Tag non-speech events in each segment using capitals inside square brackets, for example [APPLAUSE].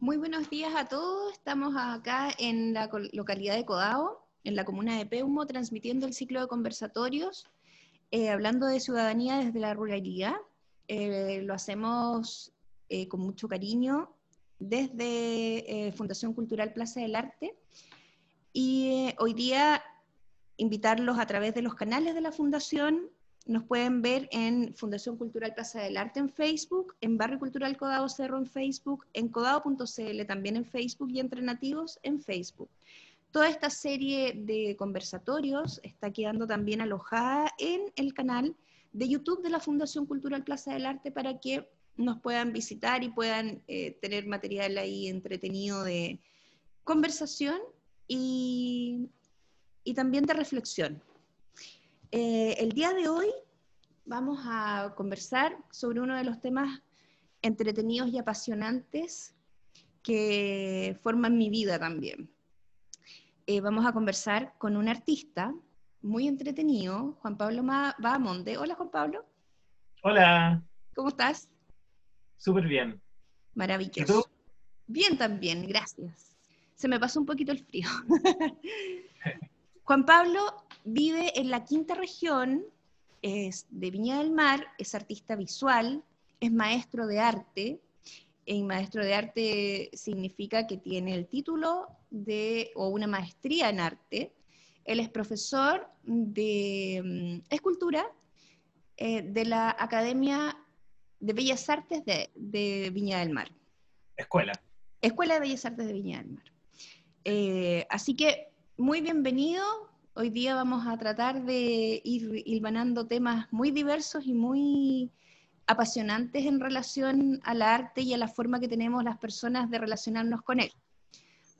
Muy buenos días a todos. Estamos acá en la localidad de Codao, en la comuna de Peumo, transmitiendo el ciclo de conversatorios, eh, hablando de ciudadanía desde la ruralidad. Eh, lo hacemos eh, con mucho cariño desde Fundación Cultural Plaza del Arte. Y hoy día invitarlos a través de los canales de la Fundación nos pueden ver en Fundación Cultural Plaza del Arte en Facebook, en Barrio Cultural Codado Cerro en Facebook, en codado.cl también en Facebook y Entre Nativos en Facebook. Toda esta serie de conversatorios está quedando también alojada en el canal de YouTube de la Fundación Cultural Plaza del Arte para que nos puedan visitar y puedan eh, tener material ahí entretenido de conversación y, y también de reflexión. Eh, el día de hoy vamos a conversar sobre uno de los temas entretenidos y apasionantes que forman mi vida también. Eh, vamos a conversar con un artista muy entretenido, Juan Pablo Bahamonde. Hola Juan Pablo. Hola. ¿Cómo estás? Súper bien. Maravilloso. ¿Y tú? Bien también, gracias. Se me pasó un poquito el frío. [LAUGHS] Juan Pablo vive en la quinta región, es de Viña del Mar, es artista visual, es maestro de arte. En maestro de arte significa que tiene el título de, o una maestría en arte. Él es profesor de mm, escultura eh, de la Academia de Bellas Artes de, Viña del Mar. Escuela. Escuela de Bellas Artes de Viña del Mar. Eh, así que muy bienvenido, Hoy día vamos a tratar de ir hilvanando temas muy diversos y muy apasionantes en relación al arte y a la forma que tenemos las personas de relacionarnos con él.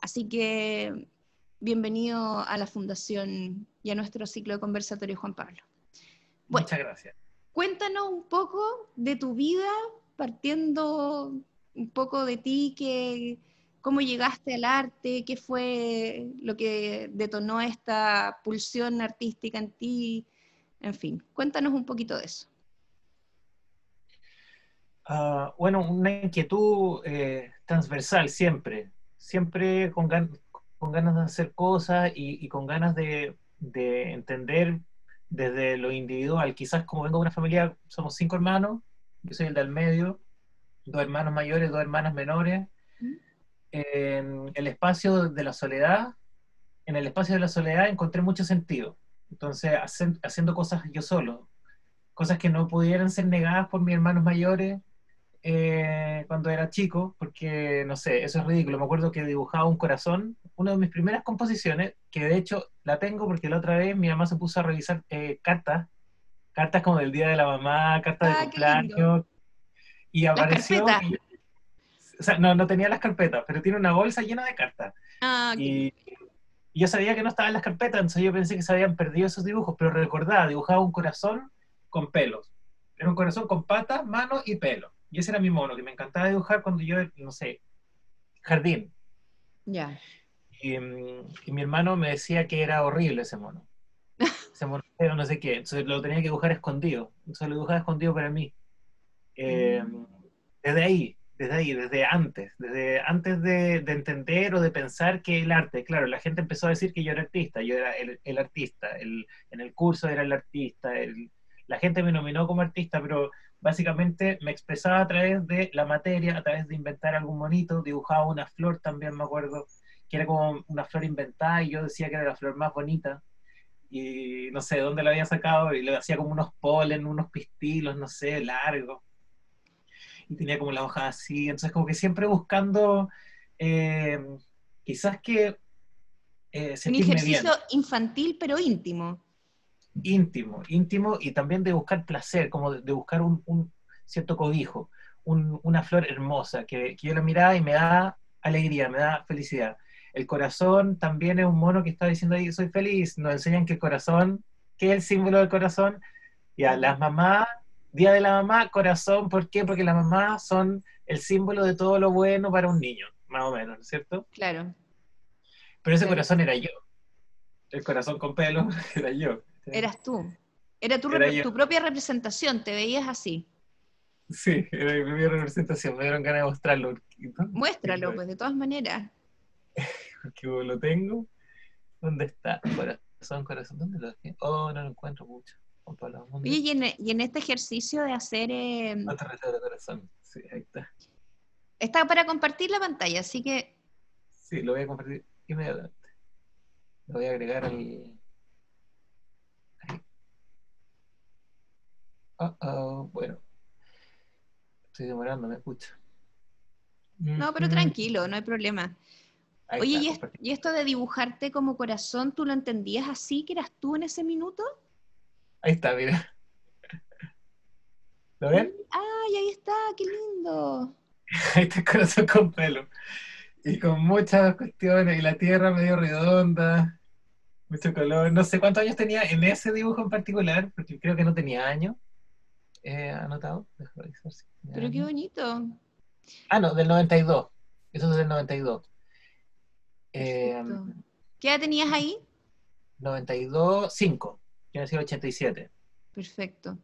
Así que bienvenido a la Fundación y a nuestro ciclo de conversatorio, Juan Pablo. Muchas gracias. Cuéntanos un poco de tu vida, partiendo un poco de ti, que cómo llegaste al arte, qué fue lo que detonó esta pulsión artística en ti, en fin, cuéntanos un poquito de eso. Ah, bueno, una inquietud eh, transversal siempre, siempre con, ganas de hacer cosas y, con ganas de, entender desde lo individual. Quizás como vengo de una familia, somos cinco hermanos, yo soy el del medio, dos hermanos mayores, dos hermanas menores, en el espacio de la soledad, en el espacio de la soledad encontré mucho sentido. Entonces, haciendo cosas yo solo, cosas que no pudieran ser negadas por mis hermanos mayores eh, cuando era chico, porque, no sé, eso es ridículo. Me acuerdo que dibujaba un corazón, una de mis primeras composiciones, que de hecho la tengo porque la otra vez mi mamá se puso a revisar eh, cartas, cartas como del Día de la Mamá, cartas de ah, cumpleaños, y apareció o sea, no, no tenía las carpetas, pero tiene una bolsa llena de cartas. Ah, y, yo sabía que no estaban las carpetas, entonces yo pensé que se habían perdido esos dibujos, pero recordaba, dibujaba un corazón con pelos. Era un corazón con patas, manos y pelo. Y ese era mi mono, que me encantaba dibujar cuando yo, no sé, jardín. Ya. Y, mi hermano me decía que era horrible ese mono. [LAUGHS] ese mono, no sé qué. Entonces lo tenía que dibujar escondido. Entonces lo dibujaba escondido para mí. Eh, mm. Desde ahí, desde ahí, desde antes, desde antes de, entender o de pensar que el arte, claro, la gente empezó a decir que yo era artista, yo era el, artista, el, en el curso era el artista, la gente me nominó como artista, pero básicamente me expresaba a través de la materia, a través de inventar algún monito, dibujaba una flor también, me acuerdo, que era como una flor inventada y yo decía que era la flor más bonita. Y no sé dónde la había sacado y le hacía como unos polen, unos pistilos, no sé, largos y tenía como la hoja así, entonces como que siempre buscando eh, quizás que... Eh, un ejercicio infantil pero íntimo. Íntimo, íntimo y también de buscar placer, como de, buscar un, cierto cobijo, una flor hermosa que, que yo la miraba y me da alegría, me da felicidad. El corazón también es un mono que está diciendo ahí, soy feliz. Nos enseñan que el corazón, ¿qué es el símbolo del corazón? Ya, las mamás Día de la mamá, corazón, ¿por qué? Porque las mamás son el símbolo de todo lo bueno para un niño, más o menos, ¿no es cierto? Claro. Pero ese corazón era yo. El corazón con pelo [LAUGHS] era yo. Eras tú. Era tu, tu propia representación, te veías así. Sí, era mi primera representación, me dieron ganas de mostrarlo. Muéstralo, pues, de todas maneras. [LAUGHS] Porque lo tengo. ¿Dónde está? Corazón, corazón, ¿dónde lo dejé? Oh, no lo encuentro mucho. Oye, y en, y en, este ejercicio de hacer... Eh, sí, ahí está. Está para compartir la pantalla, así que... Sí, lo voy a compartir inmediatamente. Lo voy a agregar al... Ahí. Oh, bueno. Estoy demorando, me escucha. No, pero tranquilo, no hay problema. Oye, ¿y, esto de dibujarte como corazón, tú lo entendías así, que eras tú en ese minuto? Ahí está, mira. ¿Lo ven? Ay, ahí está, qué lindo. [LAUGHS] Ahí está el corazón con pelo. Y con muchas cuestiones, y la tierra medio redonda, mucho color. No sé cuántos años tenía en ese dibujo en particular, porque creo que no tenía años. He anotado. Pero qué bonito. Ah, no, del 92. Eso es del 92. Eh, ¿Qué edad tenías ahí? 92, 5. Yo nací en 87. Perfecto.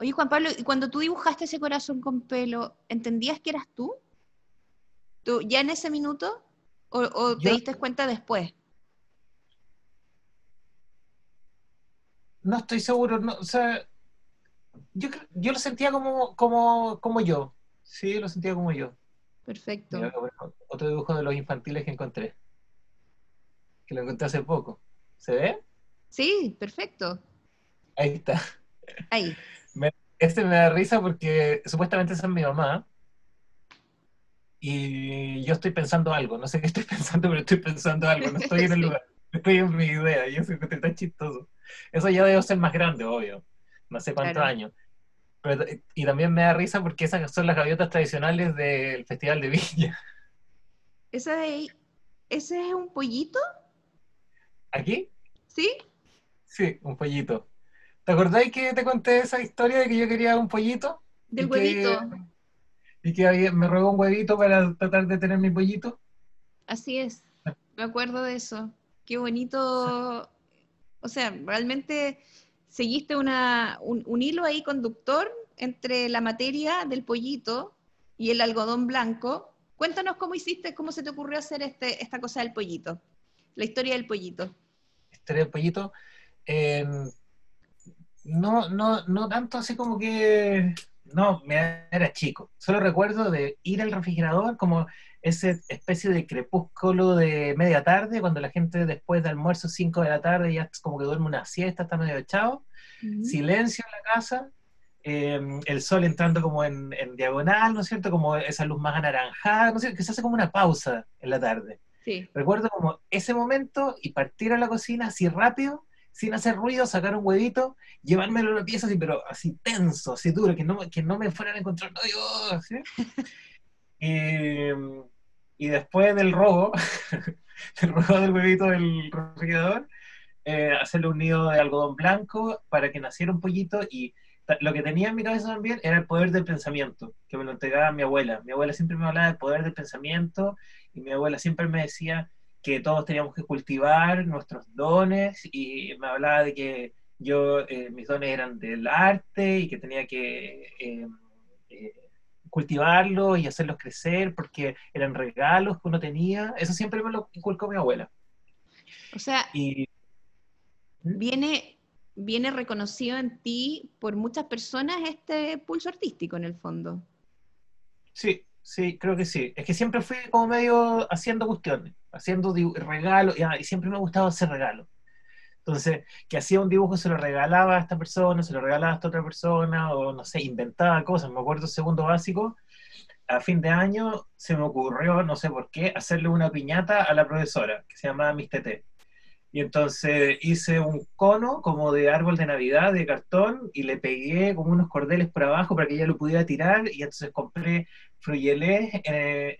Oye, Juan Pablo, ¿y cuando tú dibujaste ese corazón con pelo, ¿entendías que eras tú? ¿Tú ya en ese minuto? ¿O, te diste cuenta después? No estoy seguro, no, o sea, yo, yo lo sentía como, como, como yo. Sí, lo sentía como yo. Perfecto. otro dibujo de los infantiles que encontré. Que lo encontré hace poco. ¿Se ve? Sí, perfecto. Ahí está. Ahí. este me da risa porque supuestamente esa es mi mamá. Y yo estoy pensando algo. No sé qué estoy [LAUGHS] pensando, pero estoy pensando algo. No estoy en el lugar. Estoy en mi idea. Y eso es tan chistoso. Eso ya debe ser más grande, obvio. No sé cuántos años y también me da risa porque esas son las gaviotas tradicionales del Festival de Viña. [LAUGHS] ¿Ese, ¿Ese es un pollito? ¿Aquí? ¿Sí? Sí, un pollito. ¿Te acordáis que te conté esa historia de que yo quería un pollito? Del huevito. y que me robó un huevito para tratar de tener mi pollito. Así es. Me acuerdo de eso. Qué bonito. O sea, realmente seguiste una, un, hilo ahí conductor entre la materia del pollito y el algodón blanco. Cuéntanos cómo hiciste, cómo se te ocurrió hacer este, esta cosa del pollito, la historia del pollito. La historia del pollito, em, no, no, no tanto así como que, no, me era chico. Solo recuerdo de ir al refrigerador como esa especie de crepúsculo de media tarde, cuando la gente después de almuerzo, 5 de la tarde, ya como que duerme una siesta, está medio echado, silencio en la casa, em, el sol entrando como en, diagonal, ¿no es cierto? Como esa luz más anaranjada, ¿no es cierto? Que se hace como una pausa en la tarde. Recuerdo como ese momento y partir a la cocina así rápido, sin hacer ruido, sacar un huevito, llevármelo a la pieza así, pero así tenso, así duro, que no, que no me fueran a encontrar, no, Dios, ¿sí? [LAUGHS] Y, después del robo, [LAUGHS] del robo del huevito del refrigerador, eh, hacerle un nido de algodón blanco para que naciera un pollito y lo que tenía en mi cabeza también era el poder del pensamiento, que me lo entregaba mi abuela. Mi abuela siempre me hablaba del poder del pensamiento y mi abuela siempre me decía que todos teníamos que cultivar nuestros dones y me hablaba de que yo, eh, mis dones eran del arte y que tenía que eh, cultivarlos y hacerlos crecer porque eran regalos que uno tenía. Eso siempre me lo inculcó mi abuela. O sea, y, ¿Mm? viene, viene reconocido en ti por muchas personas este pulso artístico en el fondo. Sí, sí, creo que sí. Es que siempre fui como medio haciendo cuestiones, haciendo regalos, y, siempre me ha gustado hacer regalos. Entonces, que hacía un dibujo, se lo regalaba a esta persona, se lo regalaba a esta otra persona, o no sé, inventaba cosas. Me acuerdo, segundo básico, a fin de año se me ocurrió, no sé por qué, hacerle una piñata a la profesora, que se llamaba Miss Tete. Y entonces hice un cono como de árbol de Navidad de cartón y le pegué como unos cordeles por abajo para que ella lo pudiera tirar y entonces compré fruyelé eh,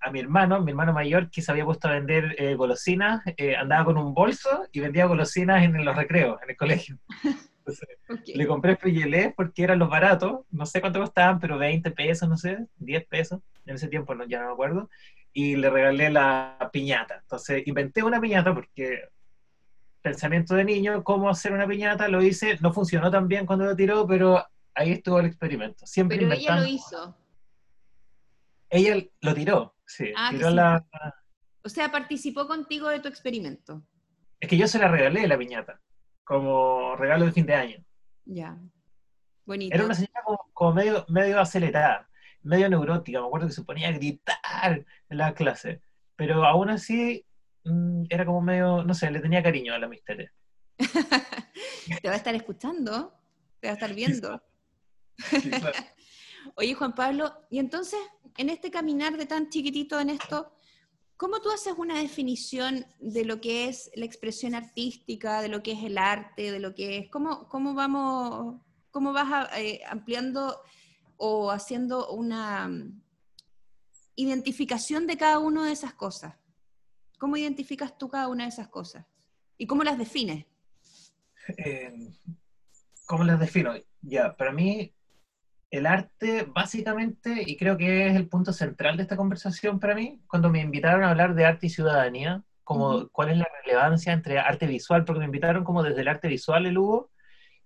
a mi hermano, mi hermano mayor que se había puesto a vender eh, golosinas, eh, andaba con un bolso y vendía golosinas en, los recreos, en el colegio. [LAUGHS] Le compré fruyelé porque eran los baratos, no sé cuánto costaban, pero 20 pesos, no sé, 10 pesos, en ese tiempo no, ya no me acuerdo, y le regalé la piñata. Entonces inventé una piñata porque pensamiento de niño, cómo hacer una piñata, lo hice, no funcionó tan bien cuando lo tiró, pero ahí estuvo el experimento. Siempre Pero ella lo hizo. Ella lo tiró, sí. Ah, tiró sí. la... O sea, participó contigo de tu experimento. Es que yo se la regalé la piñata, como regalo de fin de año. Ya. Bonito. Era una señora como, como medio, medio acelerada, medio neurótica. Me acuerdo que se ponía a gritar en la clase. Pero aún así, mm, era como medio, no sé, le tenía cariño a la misteria. [LAUGHS] Te va a estar escuchando, te va a estar viendo. Sí, claro. [LAUGHS] Oye, Juan Pablo, y entonces, en este caminar de tan chiquitito en esto, ¿cómo tú haces una definición de lo que es la expresión artística, de lo que es el arte, de lo que es, cómo, cómo vamos, cómo vas a- eh, ampliando o haciendo una mm, identificación de cada una de esas cosas? ¿Cómo identificas tú cada una de esas cosas? ¿Y cómo las defines? Eh, ¿Cómo las defino? Ya, para mí, el arte, básicamente, y creo que es el punto central de esta conversación para mí, cuando me invitaron a hablar de arte y ciudadanía, como cuál es la relevancia entre arte visual, porque me invitaron como desde el arte visual, el Hugo,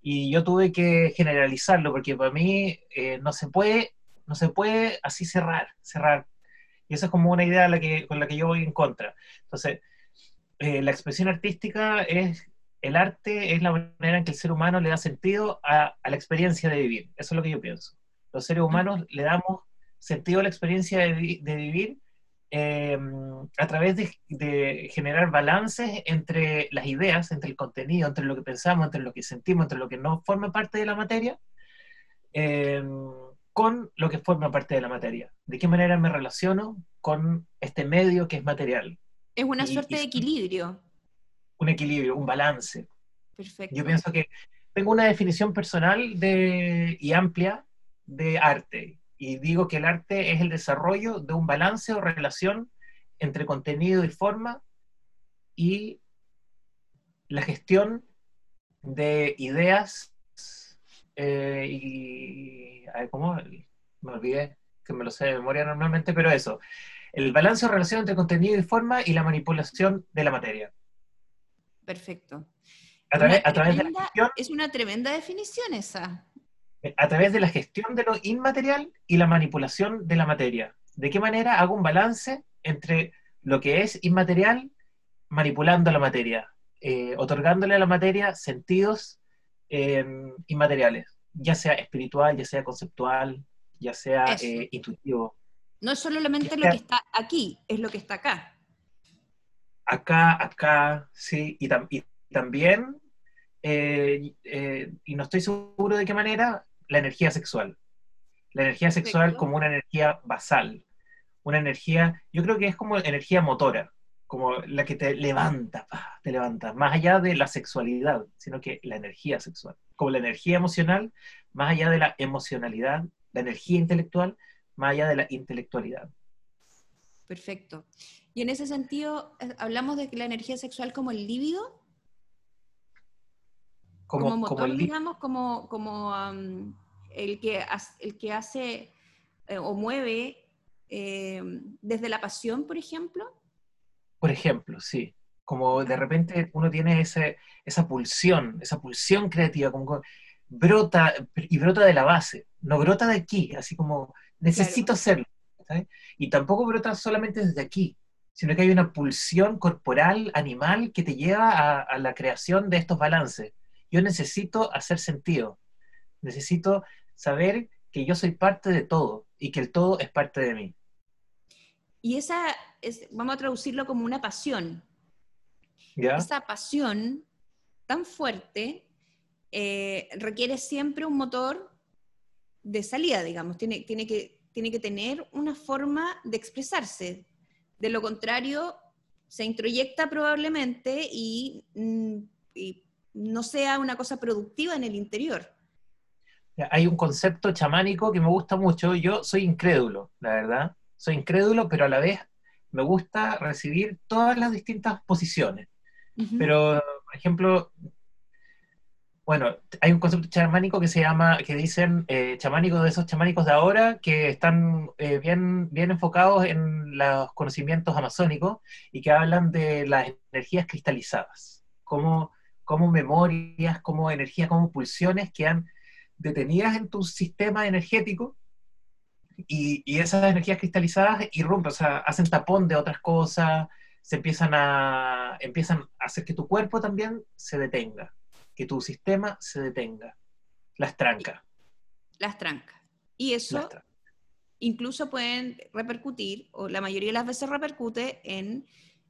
y yo tuve que generalizarlo, porque para mí eh, no se puede, no se puede así cerrar, cerrar. Y esa es como una idea a la que, con la que yo voy en contra. Entonces, eh, la expresión artística es el arte es la manera en que el ser humano le da sentido a, a la experiencia de vivir. Eso es lo que yo pienso. Los seres humanos le damos sentido a la experiencia de, vi- de vivir eh, a través de, de generar balances entre las ideas, entre el contenido, entre lo que pensamos, entre lo que sentimos, entre lo que no forma parte de la materia, eh, con lo que forma parte de la materia. ¿De qué manera me relaciono con este medio que es material? Es una Y- suerte y- de equilibrio. Un equilibrio, un balance. Perfecto. Yo pienso que tengo una definición personal de, y amplia de arte. Y digo que el arte es el desarrollo de un balance o relación entre contenido y forma y la gestión de ideas eh, y... a ver, ¿Cómo? Me olvidé, que me lo sé de memoria normalmente, pero eso. El balance o relación entre contenido y forma y la manipulación de la materia. Perfecto. A través, a través de la gestión Es una tremenda definición esa. a través de la gestión de lo inmaterial y la manipulación de la materia. ¿De qué manera hago un balance entre lo que es inmaterial manipulando la materia, eh, otorgándole a la materia sentidos eh, inmateriales, ya sea espiritual, ya sea conceptual, ya sea eh, intuitivo? No es solamente lo que está aquí, es lo que está acá. Acá, acá, sí, y, tam- y también, eh, eh, y no estoy seguro de qué manera, la energía sexual. La energía sexual Perfecto. como una energía basal, una energía, yo creo que es como energía motora, como la que te levanta, te levanta, más allá de la sexualidad, sino que la energía sexual, como la energía emocional, más allá de la emocionalidad, la energía intelectual, más allá de la intelectualidad. Perfecto. Y en ese sentido, eh, hablamos de la energía sexual como el líbido, como, Como, motor, como el digamos, como, como el, que, hace- el que hace eh, o mueve eh, desde la pasión, por ejemplo. Por ejemplo, sí. Como de repente uno tiene ese, esa pulsión, esa pulsión creativa, como brota y brota de la base, no brota de aquí, así como necesito hacerlo. ¿sabes? Y tampoco brota solamente desde aquí, sino que hay una pulsión corporal, animal, que te lleva a, a la creación de estos balances. Yo necesito hacer sentido, necesito saber que yo soy parte de todo y que el todo es parte de mí. Y esa, es, vamos a traducirlo como una pasión. ¿Ya? Esa pasión tan fuerte eh, requiere siempre un motor de salida, digamos. Tiene, tiene, que, tiene que tener una forma de expresarse. De lo contrario, se introyecta probablemente y, mm, y no sea una cosa productiva en el interior. Hay un concepto chamánico que me gusta mucho. Yo soy incrédulo, la verdad. Soy incrédulo, pero a la vez me gusta recibir todas las distintas posiciones. Pero, por ejemplo, bueno, hay un concepto chamánico que se llama, que dicen eh, chamánicos de esos chamánicos de ahora que están eh, bien, bien enfocados en los conocimientos amazónicos y que hablan de las energías cristalizadas, como, como memorias, como energías, como pulsiones que han detenidas en tu sistema energético y, y, esas energías cristalizadas irrumpen, o sea, hacen tapón de otras cosas, se empiezan a, empiezan a hacer que tu cuerpo también se detenga, que tu sistema se detenga, las tranca. Las tranca. Y eso incluso pueden repercutir, o la mayoría de las veces repercute en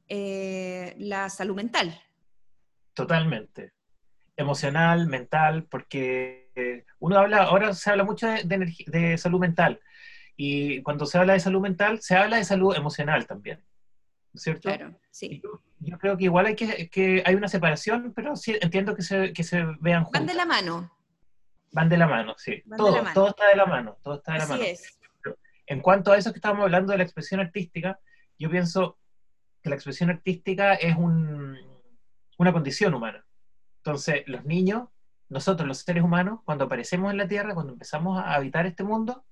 eh, la salud mental. Totalmente. Emocional, mental, porque eh, uno habla, ahora se habla mucho de, de, salud mental, y cuando se habla de salud mental, se habla de salud emocional también. ¿Cierto? Claro, sí. Yo, creo que igual hay que, que, hay una separación, pero sí entiendo que se, que se vean juntos. Van de la mano. Van de la mano, sí. todo, todo está de la mano, todo está de la mano. Es. En cuanto a eso que estábamos hablando de la expresión artística, yo pienso que la expresión artística es una condición humana. Entonces, los niños, nosotros los seres humanos, cuando aparecemos en la Tierra, cuando empezamos a habitar este mundo,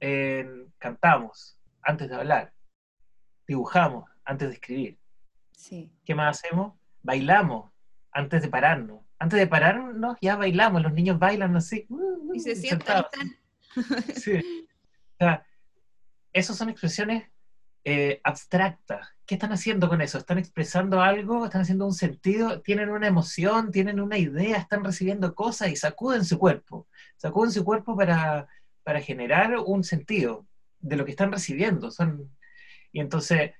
eh, cantamos antes de hablar, dibujamos antes de escribir. ¿Qué más hacemos? Bailamos antes de pararnos. Antes de pararnos ya bailamos, los niños bailan así. y se sientan. [LAUGHS] Sí. O sea, esas son expresiones eh, abstractas. ¿Qué están haciendo con eso? ¿Están expresando algo? ¿Están haciendo un sentido? ¿Tienen una emoción? ¿Tienen una idea? ¿Están recibiendo cosas? Y sacuden su cuerpo. Sacuden su cuerpo para, para generar un sentido de lo que están recibiendo. Son, y entonces,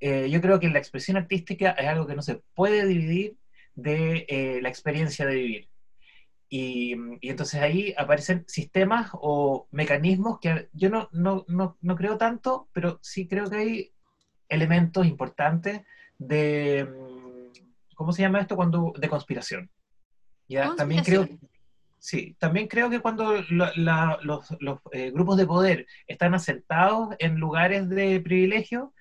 eh, yo creo que la expresión artística es algo que no se puede dividir de eh, la experiencia de vivir. Y, entonces ahí aparecen sistemas o mecanismos que yo no, no, no, no, creo tanto, pero sí creo que hay elementos importantes de, mm, ¿cómo se llama esto? Cuando, de conspiración. ¿Ya? También creo, sí, también creo que cuando los, los eh, grupos de poder están asentados en lugares de privilegio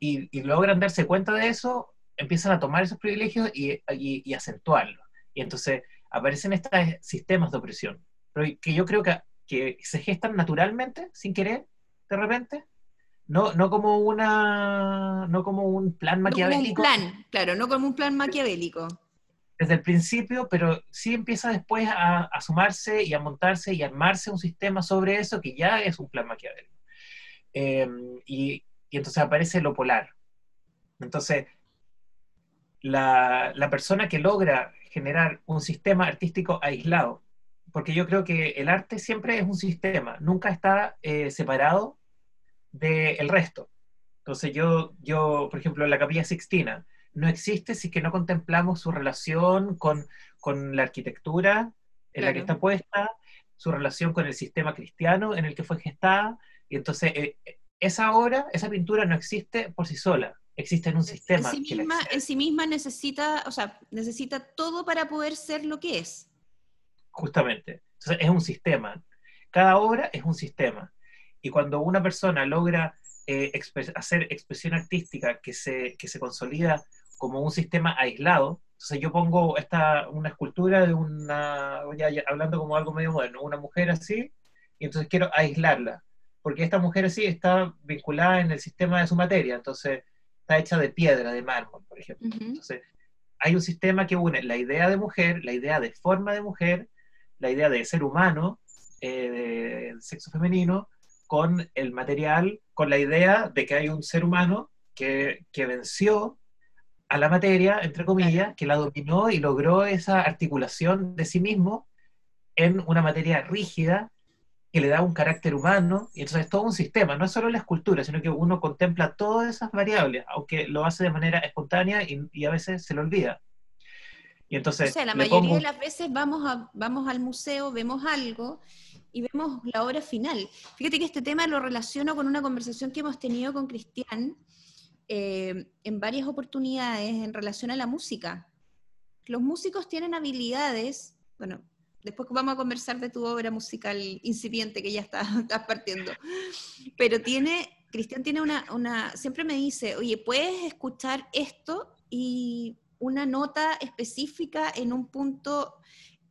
y, y, logran darse cuenta de eso, empiezan a tomar esos privilegios y, y, y acentuarlos. Y entonces aparecen estos sistemas de opresión, pero que yo creo que, que se gestan naturalmente, sin querer, de repente, no, no como una no como un plan maquiavélico. No como un plan, claro, no como un plan maquiavélico. Desde el principio, pero sí empieza después a, a sumarse y a montarse y armarse un sistema sobre eso que ya es un plan maquiavélico. Em, y, entonces aparece lo polar. Entonces, la, persona que logra generar un sistema artístico aislado, porque yo creo que el arte siempre es un sistema, nunca está eh, separado del resto. Entonces yo, yo, por ejemplo, la capilla sixtina no existe si que no contemplamos su relación con, con la arquitectura en la que está puesta, su relación con el sistema cristiano en el que fue gestada, y entonces eh, esa obra, esa pintura no existe por sí sola, existe en un sistema. En sí, misma, en sí misma necesita, o sea, necesita todo para poder ser lo que es. Justamente. Entonces, es un sistema. Cada obra es un sistema. Y cuando una persona logra eh, hacer expresión artística que se, que se consolida como un sistema aislado, entonces yo pongo esta, una escultura de una, ya, hablando como algo medio moderno, una mujer así, y entonces quiero aislarla, porque esta mujer así está vinculada en el sistema de su materia, entonces está hecha de piedra, de mármol, por ejemplo. Entonces, hay un sistema que une la idea de mujer, la idea de forma de mujer, la idea de ser humano, eh, del sexo femenino, con el material, con la idea de que hay un ser humano que, que venció a la materia, entre comillas, que la dominó y logró esa articulación de sí mismo en una materia rígida que le da un carácter humano, y entonces es todo un sistema, no es solo la escultura, sino que uno contempla todas esas variables, aunque lo hace de manera espontánea y, a veces se lo olvida. Y entonces, o sea, la mayoría de las veces vamos, a, vamos al museo, vemos algo y vemos la obra final. Fíjate que este tema lo relaciono con una conversación que hemos tenido con Cristian eh, en varias oportunidades en relación a la música. Los músicos tienen habilidades, bueno, Después vamos a conversar de tu obra musical incipiente que ya está, [LAUGHS] estás partiendo. Pero tiene, Cristian tiene una, una, siempre me dice, oye, puedes escuchar esto y una nota específica en un punto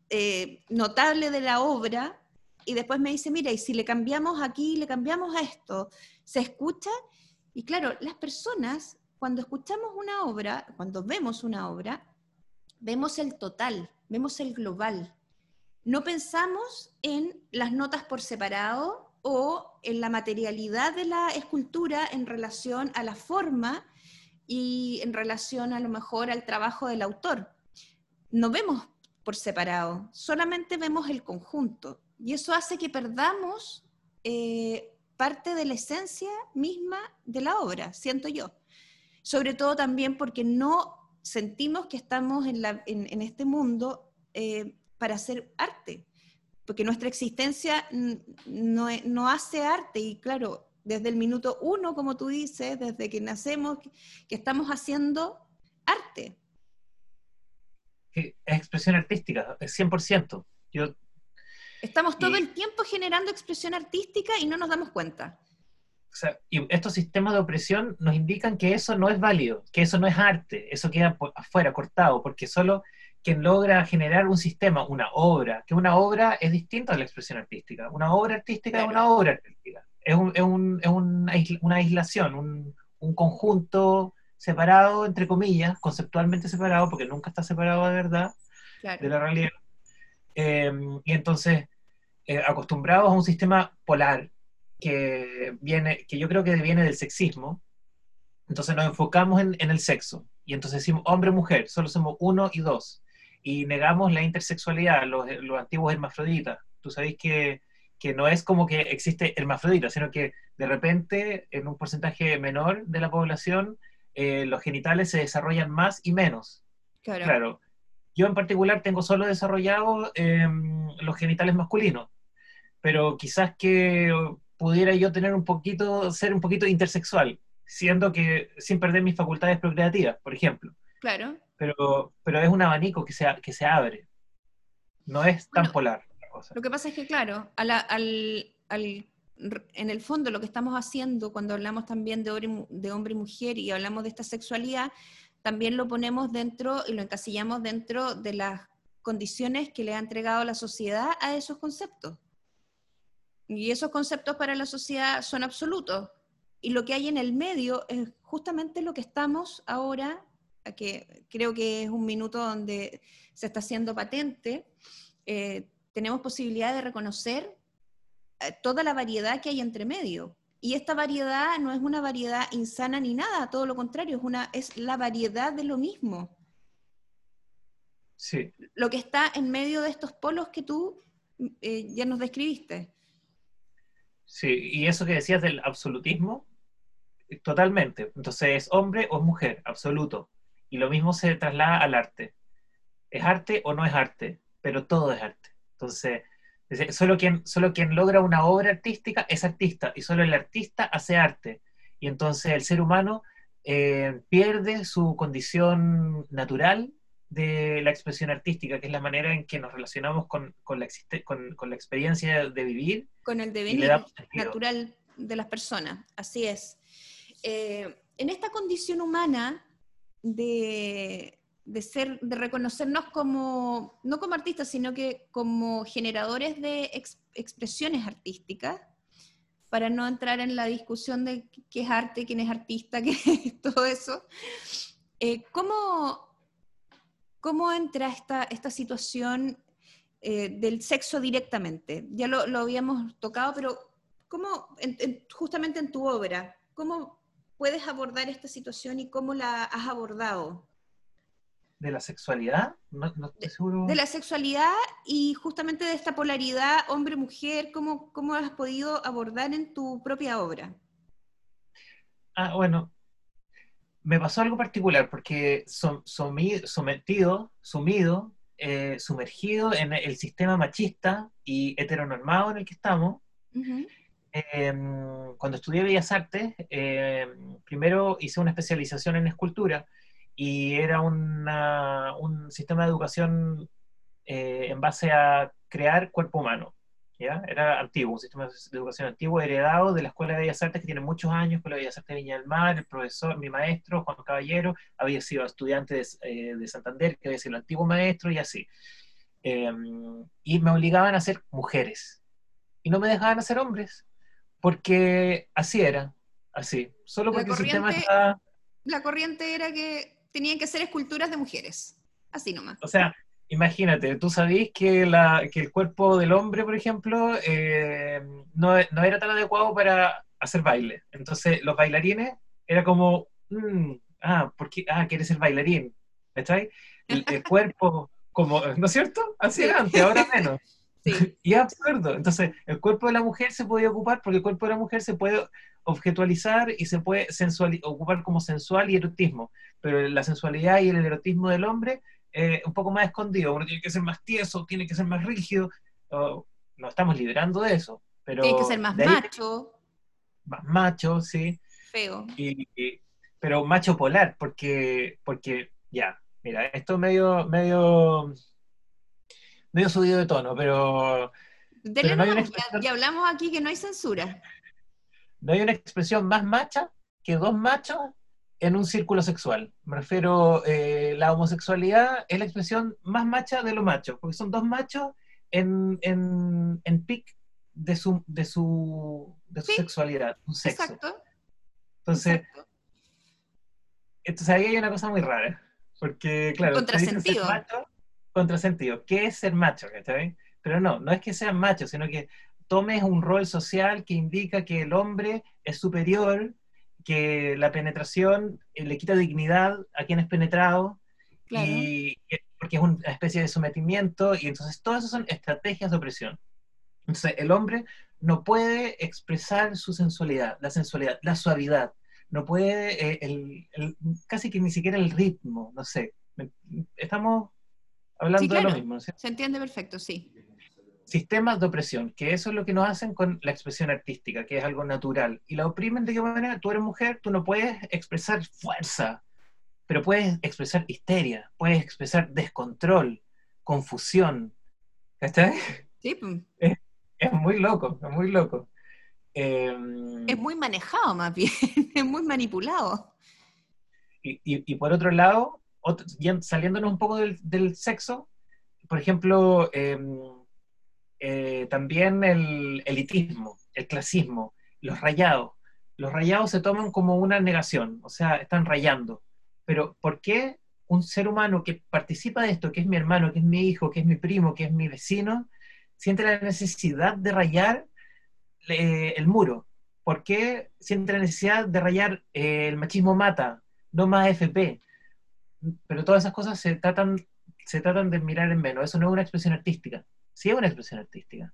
eh, notable de la obra y después me dice, mira, y si le cambiamos aquí, le cambiamos a esto, se escucha. Y claro, las personas, cuando escuchamos una obra, cuando vemos una obra, vemos el total, vemos el global, no pensamos en las notas por separado o en la materialidad de la escultura en relación a la forma y en relación a lo mejor al trabajo del autor. No vemos por separado, solamente vemos el conjunto. Y eso hace que perdamos eh, parte de la esencia misma de la obra, siento yo. Sobre todo también porque no sentimos que estamos en, este mundo eh, para hacer arte, porque nuestra existencia no, no hace arte y claro, desde el minuto uno, como tú dices, desde que nacemos, que estamos haciendo arte. Es expresión artística, es 100%. Yo, estamos todo el tiempo generando expresión artística y no nos damos cuenta. O sea, y estos sistemas de opresión nos indican que eso no es válido, que eso no es arte, eso queda afuera, cortado, porque solo quien logra generar un sistema, una obra, que una obra es distinta a la expresión artística. Una obra artística es una obra artística es, un, es, un, es una aislación, un, un, conjunto separado, entre comillas, conceptualmente separado, porque nunca está separado de verdad de la realidad. Eh, y entonces, eh, acostumbrados a un sistema polar que, viene, que yo creo que viene del sexismo, entonces nos enfocamos en, en el sexo. Y entonces decimos hombre-mujer, solo somos uno y dos. Y negamos la intersexualidad, los, los antiguos hermafroditas. Tú sabes que que no es como que existe hermafrodita, sino que de repente en un porcentaje menor de la población eh, los genitales se desarrollan más y menos. Claro. Yo en particular tengo solo desarrollado em, los genitales masculinos, pero quizás que pudiera yo tener un poquito, ser un poquito intersexual, siendo que sin perder mis facultades procreativas, por ejemplo. Claro. Pero, pero es un abanico que se, que se abre. No es tan polar. Lo que pasa es que, claro, en el fondo lo que estamos haciendo cuando hablamos también de hombre, y mujer y hablamos de esta sexualidad, también lo ponemos dentro y lo encasillamos dentro de las condiciones que le ha entregado la sociedad a esos conceptos. Y esos conceptos para la sociedad son absolutos. Y lo que hay en el medio es justamente lo que estamos ahora, que creo que es un minuto donde se está haciendo patente, eh, tenemos posibilidad de reconocer eh, toda la variedad que hay entre medio. Y esta variedad no es una variedad insana ni nada, todo lo contrario, es, una, es la variedad de lo mismo. Sí. Lo que está en medio de estos polos que tú eh, ya nos describiste. Sí, y eso que decías del absolutismo, totalmente. Entonces es hombre o es mujer, absoluto. Y lo mismo se traslada al arte. ¿Es arte o no es arte? Pero todo es arte. Entonces, solo quien, solo quien logra una obra artística es artista y solo el artista hace arte. Y entonces el ser humano eh, pierde su condición natural de la expresión artística, que es la manera en que nos relacionamos con, con, la, con, con la, experiencia de vivir. Con el devenir natural de las personas, así es. Eh, en esta condición humana de, de ser, de reconocernos como, no como artistas, sino que como generadores de expresiones artísticas, para no entrar en la discusión de qué es arte, quién es artista, [LAUGHS] qué es todo eso. Eh, ¿cómo, ¿Cómo entra esta, esta situación eh, del sexo directamente? Ya lo, lo, habíamos tocado, pero ¿cómo, justamente en tu obra, cómo puedes abordar esta situación y cómo la has abordado? De la sexualidad, no, estoy seguro. De la sexualidad y justamente de esta polaridad hombre-mujer, ¿cómo, ¿cómo has podido abordar en tu propia obra? Ah, bueno, me pasó algo particular porque sometido, sumido, eh, sumergido en el sistema machista y heteronormado en el que estamos, em, cuando estudié Bellas Artes, em, primero hice una especialización en escultura y era un sistema de educación eh, en base a crear cuerpo humano. ¿ya? Era antiguo, un sistema de educación antiguo heredado de la Escuela de Bellas Artes que tiene muchos años, Escuela de Bellas Artes de Viña del Mar, el profesor, mi maestro, Juan Caballero, había sido estudiante de, eh, de Santander, que había sido el antiguo maestro y así. Em, y me obligaban a ser mujeres. Y no me dejaban hacer hombres, porque así era, así. Solo porque el sistema La corriente era que tenían que ser esculturas de mujeres. Así nomás. O sea, imagínate, tú sabías que, el cuerpo del hombre, por ejemplo, eh, no, era tan adecuado para hacer baile. Entonces, los bailarines era como, mm, ah, porque, ah, quieres ser bailarín, ¿está El, el [LAUGHS] cuerpo, como, ¿no es cierto? Así era antes, ahora menos. [LAUGHS] Y es absurdo. Entonces, el cuerpo de la mujer se puede ocupar porque el cuerpo de la mujer se puede objetualizar y se puede ocupar como sensual y erotismo. Pero la sensualidad y el erotismo del hombre eh, un poco más escondido. Uno tiene que ser más tieso, tiene que ser más rígido. no estamos liberando de eso. Pero tiene que ser más macho. Más macho, sí. Feo. pero macho polar, porque, porque ya, mira, esto medio, medio medio subido de tono, pero... ya, hablamos aquí que no hay censura. No hay una expresión más macha que dos machos en un círculo sexual. Me refiero, eh, la homosexualidad es la expresión más macha de los machos, porque son dos machos en, en, en pic de su, de su, de su sexualidad, un sexo. Exacto. Entonces, entonces ahí hay una cosa muy rara, porque claro, contrasentido contrasentido. ¿Qué es ser macho? Pero no, no es que sean machos, sino que tomes un rol social que indica que el hombre es superior, que la penetración eh, le quita dignidad a quien es penetrado, y, porque es una especie de sometimiento, y entonces todas esas son estrategias de opresión. Entonces el hombre no puede expresar su sensualidad, la sensualidad, la suavidad, no puede, eh, casi que ni siquiera el ritmo, no sé. Estamos hablando de lo mismo. Se entiende perfecto, sí. Sistemas de opresión, que eso es lo que nos hacen con la expresión artística, que es algo natural. Y la oprimen de qué manera, tú eres mujer, tú no puedes expresar fuerza, pero puedes expresar histeria, puedes expresar descontrol, confusión. ¿Está? Sí. Pues. Es, muy loco, es muy loco. Em, es muy manejado más bien, [LAUGHS] es muy manipulado. y, por otro lado, saliéndonos un poco del, sexo, por ejemplo, em, eh, también el elitismo, el clasismo, los rayados. Los rayados se toman como una negación, o sea, están rayando. Pero ¿por qué un ser humano que participa de esto, que es mi hermano, que es mi hijo, que es mi primo, que es mi vecino, siente la necesidad de rayar el muro? ¿Por qué siente la necesidad de rayar eh, el machismo mata, no más FP? pero todas esas cosas se tratan, se tratan de mirar en menos. Eso no es una expresión artística. Sí es una expresión artística.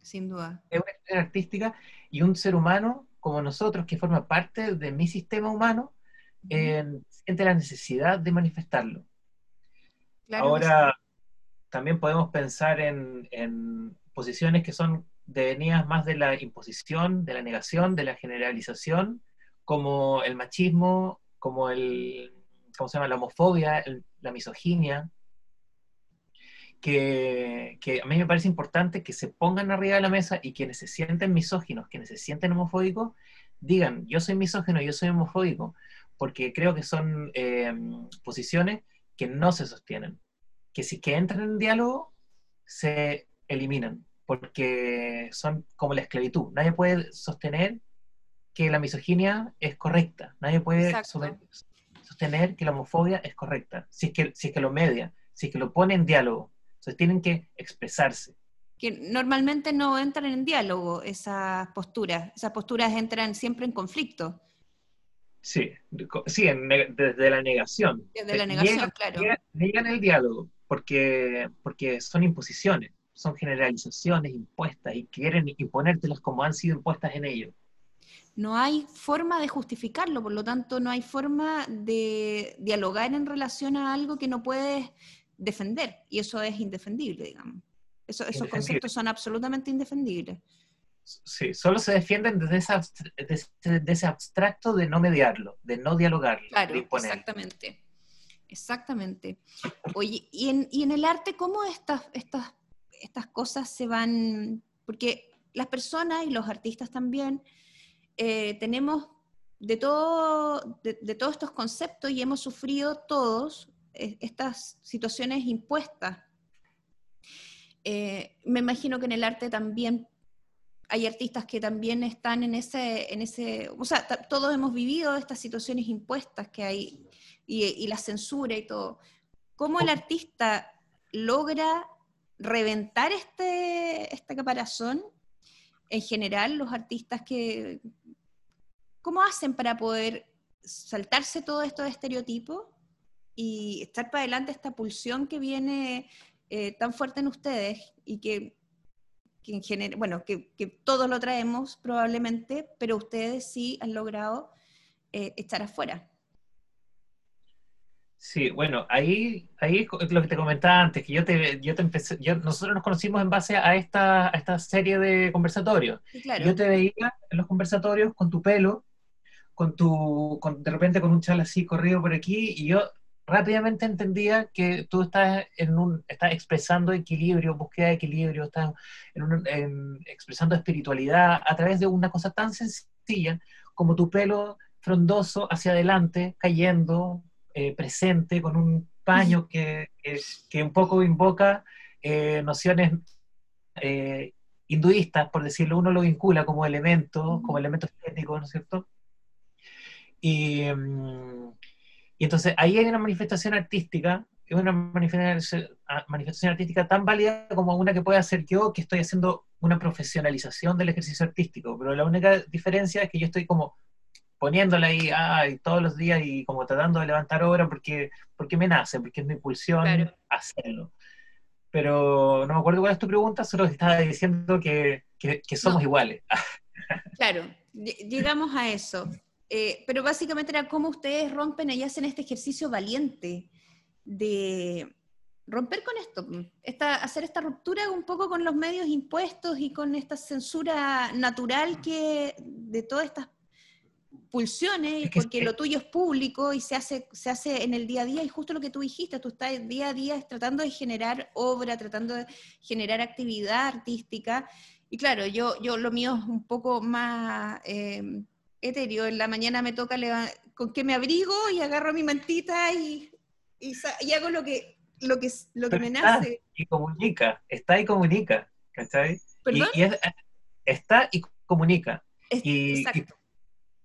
Sin duda. Es una expresión artística y un ser humano como nosotros, que forma parte de mi sistema humano, siente la necesidad de manifestarlo. Ahora, también podemos pensar en, en posiciones que son devenidas más de la imposición, de la negación, de la generalización, como el machismo, como el ¿cómo se llama? La homofobia, la misoginia, que, a mí me parece importante que se pongan arriba de la mesa y quienes se sienten misóginos, quienes se sienten homofóbicos, digan, yo soy misógino, yo soy homofóbico, porque creo que son eh, posiciones que no se sostienen, que si que entran en diálogo, se eliminan, porque son como la esclavitud. Nadie puede sostener que la misoginia es correcta, nadie puede sostener que la homofobia es correcta, si es que, si es que lo media, si es que lo pone en diálogo. Entonces tienen que expresarse. Que normalmente no entran en diálogo esas posturas, esas posturas entran siempre en conflicto. Sí, sí desde la negación. Desde la negación, claro. Niegan, el diálogo porque, porque son imposiciones, son generalizaciones impuestas y quieren imponértelas como han sido impuestas en ellos no hay forma de justificarlo, por lo tanto no hay forma de dialogar en relación a algo que no puedes defender, y eso es indefendible, digamos. esos conceptos son absolutamente indefendibles. Sí, solo se defienden desde, ese abstracto de no mediarlo, de no dialogarlo. Claro, exactamente. Exactamente. Oye, ¿y en, el arte cómo estas, estas, estas cosas se van? Porque las personas y los artistas también eh, tenemos de, todo, de, todos estos conceptos y hemos sufrido todos estas situaciones impuestas. Eh, me imagino que en el arte también hay artistas que también están en ese, en ese o sea, todos hemos vivido estas situaciones impuestas que hay y, la censura y todo. ¿Cómo el artista logra reventar este, este caparazón, en general, los artistas que, ¿cómo hacen para poder saltarse todo esto de estereotipos y estar para adelante esta pulsión que viene eh, tan fuerte en ustedes y que, en general, bueno, que, todos lo traemos probablemente, pero ustedes sí han logrado eh, estar afuera? Sí, bueno, ahí, ahí es lo que te comentaba antes, que yo te, yo te empecé, yo, nosotros nos conocimos en base a esta, a esta serie de conversatorios. Yo te veía en los conversatorios con tu pelo, con tu, con, de repente con un chal así corrido por aquí, y yo rápidamente entendía que tú estás, en un, estás expresando equilibrio, búsqueda de equilibrio, estás en expresando espiritualidad a través de una cosa tan sencilla como tu pelo frondoso hacia adelante, cayendo, eh, presente, con un paño que, que, un poco invoca eh, nociones eh, hinduistas, por decirlo, uno lo vincula como elemento, como elemento estético, ¿no es cierto? Y, mm, y entonces ahí hay una manifestación artística, es una manifestación, manifestación artística tan válida como una que puede hacer yo, que estoy haciendo una profesionalización del ejercicio artístico, pero la única diferencia es que yo estoy como poniéndola ahí todos los días y como tratando de levantar obra porque, porque me nace, porque es mi impulsión hacerlo. Pero no me acuerdo cuál es tu pregunta, solo estaba diciendo que, que, somos iguales. [LAUGHS] claro, llegamos a eso. Eh, pero básicamente era cómo ustedes rompen y hacen este ejercicio valiente de romper con esto, esta, hacer esta ruptura un poco con los medios impuestos y con esta censura natural que de todas estas pulsiones, porque lo tuyo es público y se hace, se hace en el día a día, y justo lo que tú dijiste, tú estás día a día tratando de generar obra, tratando de generar actividad artística, y claro, yo, yo lo mío es un poco más eh, etéreo, en la mañana me toca con que me abrigo y agarro mi mantita y, y, hago lo que, lo que, lo que me nace. Y comunica, está y comunica, ¿cachai? Y, está y comunica. y, exacto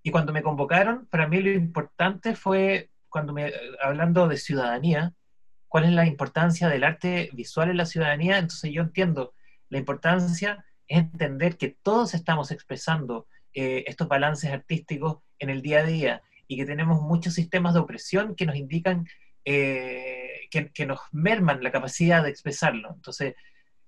y cuando me convocaron, para mí lo importante fue, cuando me, hablando de ciudadanía, cuál es la importancia del arte visual en la ciudadanía, entonces yo entiendo la importancia es entender que todos estamos expresando eh, estos balances artísticos en el día a día y que tenemos muchos sistemas de opresión que nos indican, eh, que, nos merman la capacidad de expresarlo. Entonces,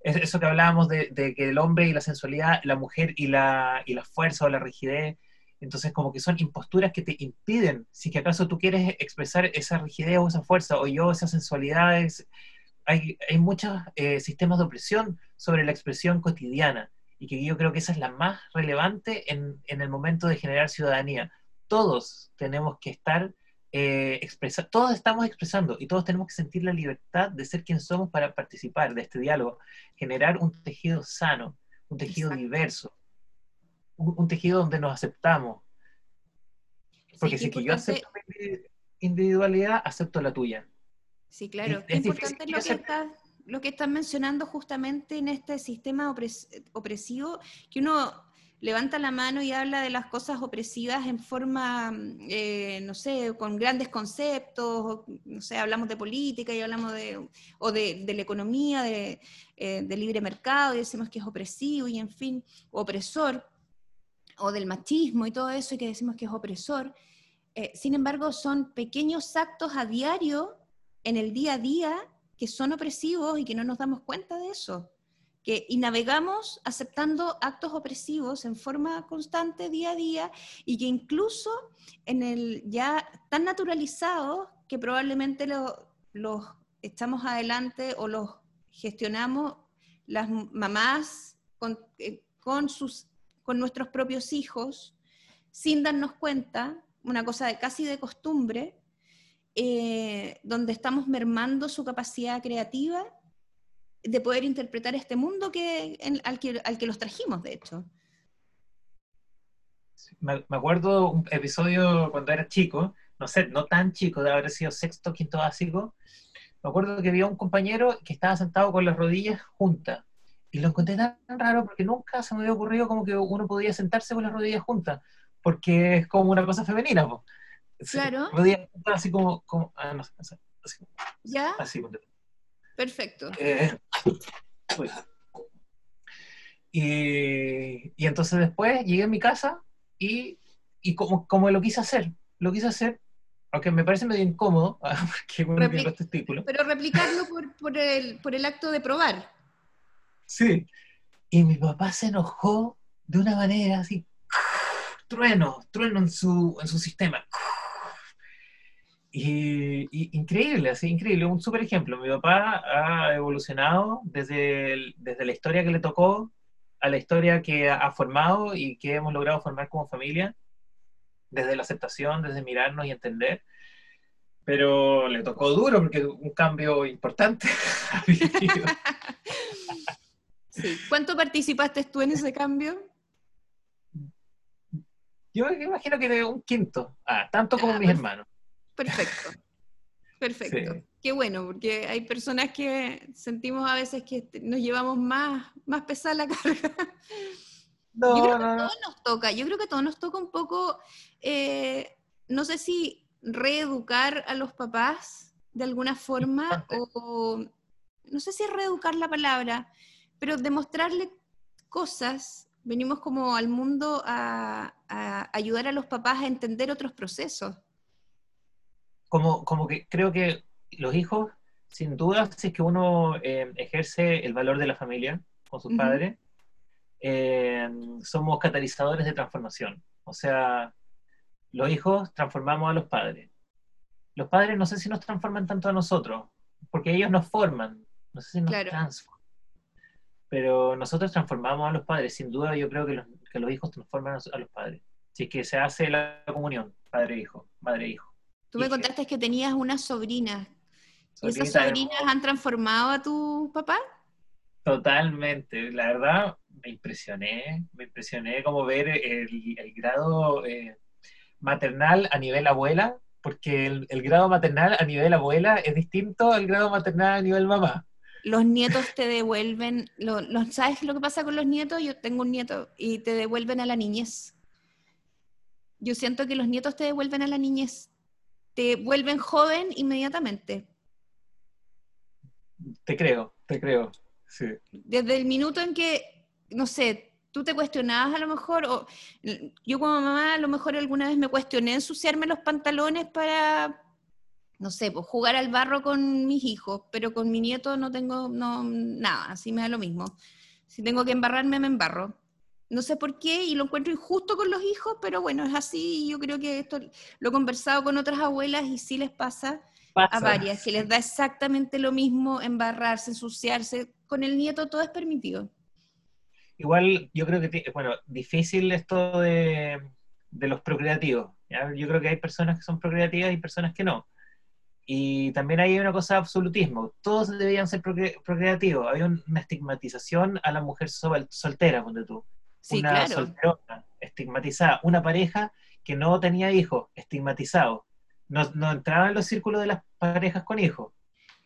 eso que hablábamos de, que el hombre y la sensualidad, la mujer y la, y la fuerza o la rigidez, entonces, como que son imposturas que te impiden, si que acaso tú quieres expresar esa rigidez o esa fuerza, o yo esa sensualidad, hay, hay muchos eh, sistemas de opresión sobre la expresión cotidiana, y que yo creo que esa es la más relevante en, en el momento de generar ciudadanía. Todos tenemos que estar eh, expresando, todos estamos expresando y todos tenemos que sentir la libertad de ser quien somos para participar de este diálogo, generar un tejido sano, un tejido diverso, un, tejido donde nos aceptamos. Porque si que yo acepto mi individualidad, acepto la tuya. Sí, claro. Es, importante lo que, estás, lo que estás mencionando justamente en este sistema opresivo, que uno levanta la mano y habla de las cosas opresivas en forma, eh, no sé, con grandes conceptos, no sé, hablamos de política y hablamos de, o de, la economía, de, eh, libre mercado, y decimos que es opresivo y en fin, opresor o del machismo y todo eso, y que decimos que es opresor. Eh, sin embargo, son pequeños actos a diario, en el día a día, que son opresivos y que no nos damos cuenta de eso. Que, y navegamos aceptando actos opresivos en forma constante día a día y que incluso en el ya tan naturalizados que probablemente los echamos adelante o los gestionamos las mamás con, eh, con sus con nuestros propios hijos, sin darnos cuenta, una cosa de casi de costumbre, eh, donde estamos mermando su capacidad creativa de poder interpretar este mundo que, al, que, al que los trajimos, de hecho. Me, acuerdo un episodio cuando era chico, no sé, no tan chico, de haber sido sexto, quinto básico. Me acuerdo que había un compañero que estaba sentado con las rodillas juntas y lo encontré tan raro porque nunca se me había ocurrido como que uno podía sentarse con las rodillas juntas, porque es como una cosa femenina. Claro. Rodillas así como, como ah, no sé, así, ¿Ya? así, Perfecto. Eh, y, entonces después llegué a mi casa y, como, como lo quise hacer, lo quise hacer, aunque me parece medio incómodo, [LAUGHS] porque bueno, este título. Pero replicarlo por, el, por el acto de probar. Sí. Y mi papá se enojó de una manera así, trueno, trueno en su, en su sistema. Y, increíble, así, increíble, un súper ejemplo. Mi papá ha evolucionado desde, desde la historia que le tocó a la historia que ha formado y que hemos logrado formar como familia, desde la aceptación, desde mirarnos y entender. Pero le tocó duro porque un cambio importante. [LAUGHS] [LAUGHS] sí. ¿Cuánto participaste tú en ese cambio? Yo imagino que de un quinto, ah, tanto como mis hermanos. Perfecto. [LAUGHS] Perfecto. Qué bueno, porque hay personas que sentimos a veces que nos llevamos más, más pesada la [LAUGHS] carga. No, yo creo que todos nos toca, yo creo que a todos nos toca un poco, eh, no sé si reeducar a los papás de alguna forma o, no sé si es reeducar la palabra, pero demostrarle cosas. Venimos como al mundo a ayudar a los papás a entender otros procesos como, como que creo que los hijos, sin duda, si es que uno eh, ejerce el valor de la familia con sus padres, eh, somos catalizadores de transformación. O sea, los hijos transformamos a los padres. Los padres no sé si nos transforman tanto a nosotros, porque ellos nos forman, no sé si nos transforman. Pero nosotros transformamos a los padres, sin duda yo creo que los, que los hijos transforman a los padres. Si es que se hace la comunión, padre-hijo, madre-hijo. Tú me contaste que tenías una sobrina. ¿Y esas sobrinas han transformado a tu papá? Totalmente. La verdad, me impresioné. Me impresioné como ver el, grado eh, maternal a nivel abuela, porque el, grado maternal a nivel abuela es distinto al grado maternal a nivel mamá. Los nietos te devuelven, lo, ¿sabes lo que pasa con los nietos? Yo tengo un nieto y te devuelven a la niñez. Yo siento que los nietos te devuelven a la niñez te vuelven joven inmediatamente. Te creo, te creo, sí. Desde el minuto en que, no sé, tú te cuestionabas a lo mejor, o yo como mamá a lo mejor alguna vez me cuestioné ensuciarme los pantalones para, no sé, pues jugar al barro con mis hijos, pero con mi nieto no tengo no, nada, así me da lo mismo. Si tengo que embarrarme, me embarro. No sé por qué y lo encuentro injusto con los hijos, pero bueno, es así y yo creo que esto lo he conversado con otras abuelas y sí les pasa, a varias, que les da exactamente lo mismo embarrarse, ensuciarse. Con el nieto todo es permitido. Igual yo creo que, bueno, difícil esto de, los procreativos. Yo creo que hay personas que son procreativas y personas que no. Y también hay una cosa de absolutismo. Todos deberían ser procreativos. Hay una estigmatización a la mujer soltera, donde tú una solterona, estigmatizada, una pareja que no tenía hijos, estigmatizado. No, no entraba en los círculos de las parejas con hijos.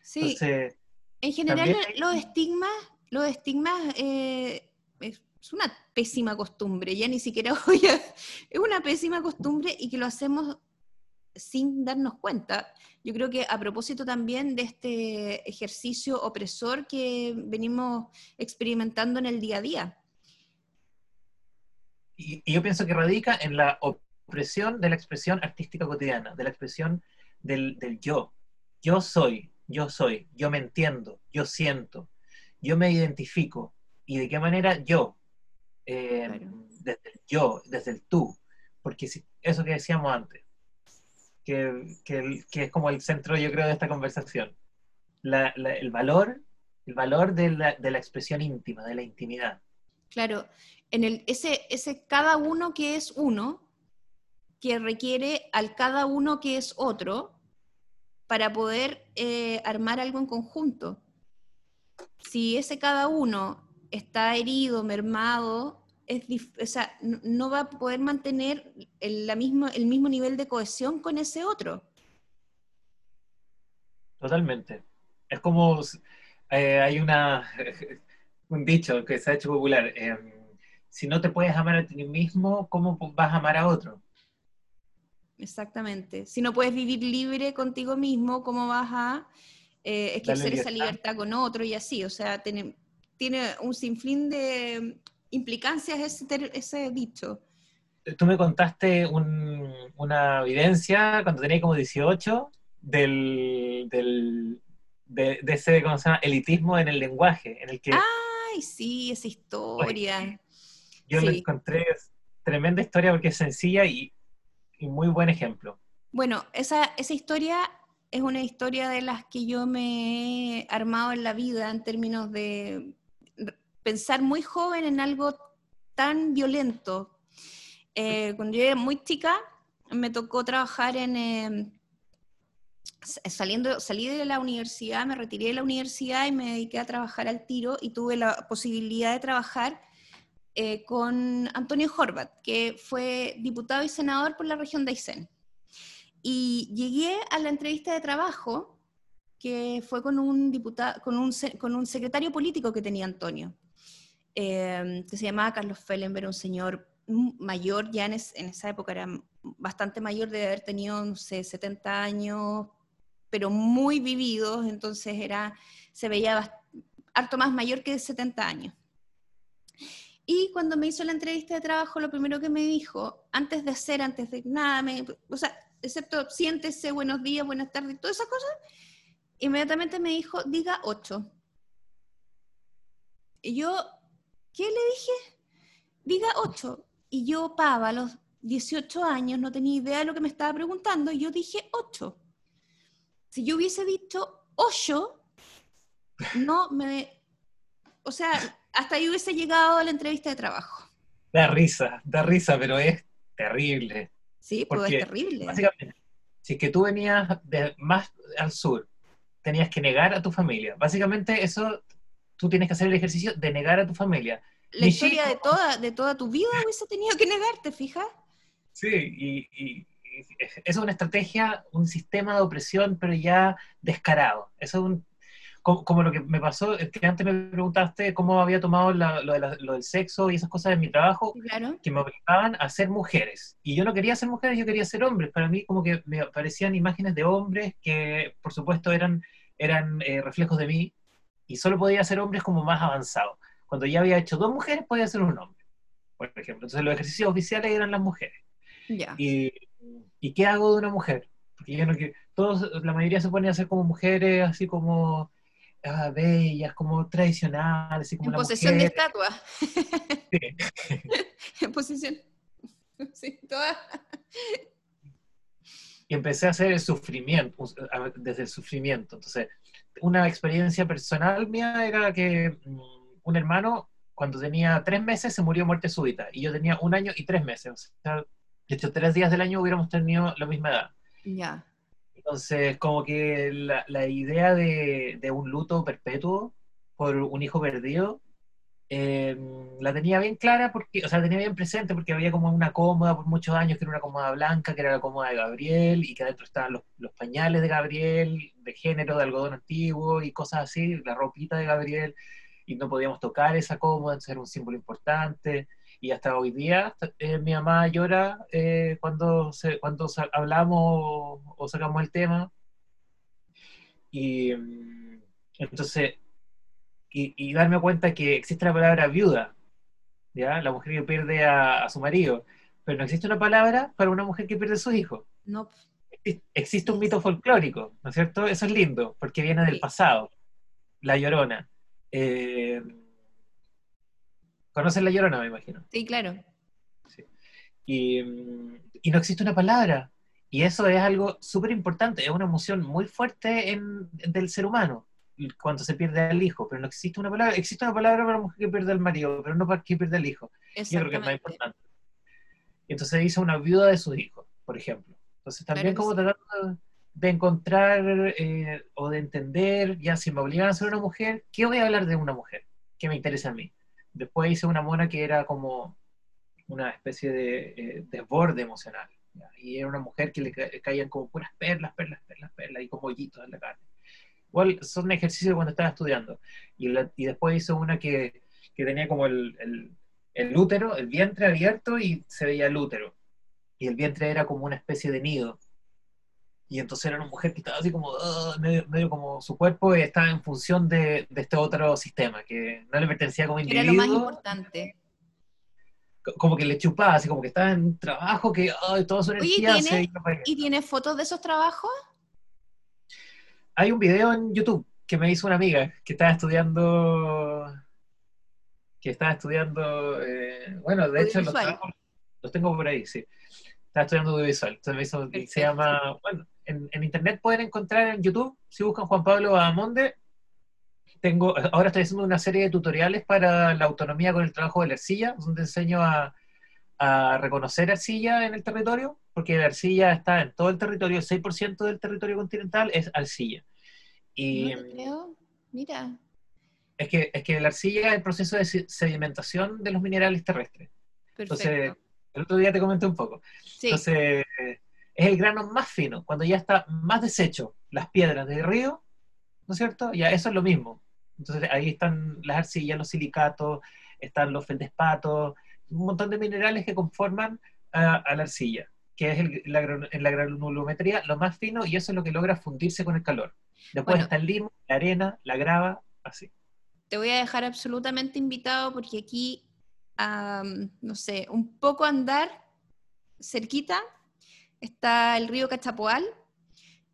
Sí. en general, los estigmas, los estigmas eh, es una pésima costumbre, ya ni siquiera [LAUGHS] hoy es una pésima costumbre y que lo hacemos sin darnos cuenta. Yo creo que a propósito también de este ejercicio opresor que venimos experimentando en el día a día y, yo pienso que radica en la opresión de la expresión artística cotidiana, de la expresión del, yo. Yo soy, yo soy, yo me entiendo, yo siento, yo me identifico. ¿Y de qué manera yo? Eh, desde el yo, desde el tú. Porque eso que decíamos antes, que, es como el centro, yo creo, de esta conversación. el valor, el valor de la, de la expresión íntima, de la intimidad. Claro, en el, ese, ese cada uno que es uno, que requiere al cada uno que es otro, para poder eh, armar algo en conjunto. Si ese cada uno está herido, mermado, es o sea, no va a poder mantener el, la misma, el mismo nivel de cohesión con ese otro. Totalmente. Es como eh, hay una [LAUGHS] un dicho que se ha hecho popular. Eh, si no te puedes amar a ti mismo, ¿cómo vas a amar a otro? Exactamente. Si no puedes vivir libre contigo mismo, ¿cómo vas a eh, ejercer esa libertad con otro y así. O sea, tiene, tiene un sinfín de implicancias ese, ese dicho. Tú me contaste una evidencia cuando tenía como 18 del, del de, ese ¿cómo se llama? elitismo en el lenguaje, en el que... ¡Ay, sí, esa historia! yo le encontré tremenda historia porque es sencilla y, y, muy buen ejemplo. Bueno, esa, esa historia es una historia de las que yo me he armado en la vida en términos de pensar muy joven en algo tan violento. Eh, cuando yo era muy chica, me tocó trabajar en... Eh, saliendo, salí de la universidad, me retiré de la universidad y me dediqué a trabajar al tiro y tuve la posibilidad de trabajar eh, con Antonio Horvat, que fue diputado y senador por la región de Aysén. Y llegué a la entrevista de trabajo que fue con un, diputado, con un, con un secretario político que tenía Antonio, eh, que se llamaba Carlos Fellenberg, un señor mayor, ya en, en, esa época era bastante mayor, de haber tenido, no sé, 70 años, pero muy vividos, entonces era, se veía harto más mayor que de 70 años. Y cuando me hizo la entrevista de trabajo, lo primero que me dijo, antes de hacer, antes de nada, me, o sea, excepto siéntese, buenos días, buenas tardes, todas esas cosas, inmediatamente me dijo, diga 8. Y yo, ¿qué le dije? Diga 8. Y yo, pava, a los 18 años, no tenía idea de lo que me estaba preguntando, y yo dije 8 si yo hubiese dicho ocho, no me... O sea, hasta ahí hubiese llegado a la entrevista de trabajo. Da risa, da risa, pero es terrible. Sí, pues es terrible. Básicamente, si es que tú venías de más al sur, tenías que negar a tu familia. Básicamente eso, tú tienes que hacer el ejercicio de negar a tu familia. La historia de toda, de toda tu vida hubiese tenido que negarte, fija. Sí, y, es una estrategia, un sistema de opresión, pero ya descarado. Eso es un, como, lo que me pasó, es que antes me preguntaste cómo había tomado lo, del sexo y esas cosas en mi trabajo, que me obligaban a ser mujeres. Y yo no quería ser mujeres, yo quería ser hombres. Para mí como que me aparecían imágenes de hombres que por supuesto eran, eran eh, reflejos de mí y solo podía ser hombres como más avanzados. Cuando ya había hecho dos mujeres, podía ser un hombre, por ejemplo. Entonces los ejercicios oficiales eran las mujeres. Y, ¿Y qué hago de una mujer? Porque yo no que todos, la mayoría se pone a ser como mujeres, así como ah, bellas, como tradicionales. en posesión de estatua. [LAUGHS] en posesión. Sí, toda. Y empecé a hacer el sufrimiento, desde el sufrimiento. Entonces, una experiencia personal mía era que mm, un hermano, cuando tenía tres meses, se murió muerte súbita. Y yo tenía un año y tres meses. O sea, de hecho, tres días del año hubiéramos tenido la misma edad. Ya. Entonces, como que la, idea de, un luto perpetuo por un hijo perdido, eh, la tenía bien clara, porque, o sea, la tenía bien presente porque había como una cómoda por muchos años, que era una cómoda blanca, que era la cómoda de Gabriel, y que adentro estaban los, los pañales de Gabriel, de género, de algodón antiguo, y cosas así, la ropita de Gabriel, y no podíamos tocar esa cómoda, entonces era un símbolo importante y hasta hoy día eh, mi mamá llora eh, cuando, cuando hablamos o, sacamos el tema. Y mm, entonces, y, darme cuenta que existe la palabra viuda, ¿ya? La mujer que pierde a, su marido, pero no existe una palabra para una mujer que pierde a su hijo. No. Existe un mito folclórico, ¿no es cierto? Eso es lindo, porque viene del pasado, la llorona. Eh, ¿Conocen la llorona, me imagino? Sí, claro. Y, no existe una palabra. Y eso es algo súper importante, es una emoción muy fuerte en, del ser humano cuando se pierde al hijo, pero no existe una palabra. Existe una palabra para la mujer que pierde al marido, pero no para que pierde al hijo. Yo creo que es más importante. Entonces dice una viuda de sus hijos, por ejemplo. Entonces también como tratar de encontrar eh, o de entender, ya si me obligan a ser una mujer, ¿qué voy a hablar de una mujer? ¿Qué me interesa a mí? Después hice una mona que era como una especie de eh, desborde emocional. Y era una mujer que le caían como puras perlas, perlas, perlas, perlas, y como hoyitos en la carne. Igual son ejercicios cuando estaba estudiando. Y, y después hice una que, que tenía como el, el, el, útero, el vientre abierto y se veía el útero. Y el vientre era como una especie de nido. Y entonces era una mujer que estaba así como, ah, medio, medio, como su cuerpo estaba en función de, de, este otro sistema, que no le pertenecía como individuo. Era lo más importante. Como que le chupaba, así como que estaba en un trabajo que ay, toda su energía Oye, se ¿tiene, allá. ¿Y tiene fotos de esos trabajos? Hay un video en YouTube que me hizo una amiga que estaba estudiando, que estaba estudiando, eh, bueno, de hecho los, tengo por ahí, sí. Estaba estudiando audiovisual, entonces me hizo, se llama, bueno, en, en internet pueden encontrar en YouTube, si buscan Juan Pablo Amonde, tengo, ahora estoy haciendo una serie de tutoriales para la autonomía con el trabajo de la arcilla, donde enseño a, a reconocer arcilla en el territorio, porque la arcilla está en todo el territorio, el 6% del territorio continental es arcilla. Y No te creo. Mira. es que, es que la arcilla es el proceso de se- sedimentación de los minerales terrestres. Entonces, Perfecto. el otro día te comenté un poco. Sí. Entonces, es el grano más fino, cuando ya está más deshecho las piedras del río, ¿no es cierto? Ya eso es lo mismo. Entonces, ahí están las arcillas, los silicatos, están los feldespatos, un montón de minerales que conforman a, a la arcilla, que es el- la, gran- en la granulometría lo más fino y eso es lo que logra fundirse con el calor. Después Bueno. está el limo, la arena, la grava, así. Te voy a dejar absolutamente invitado porque aquí, no sé, un poco andar cerquita está el río Cachapoal.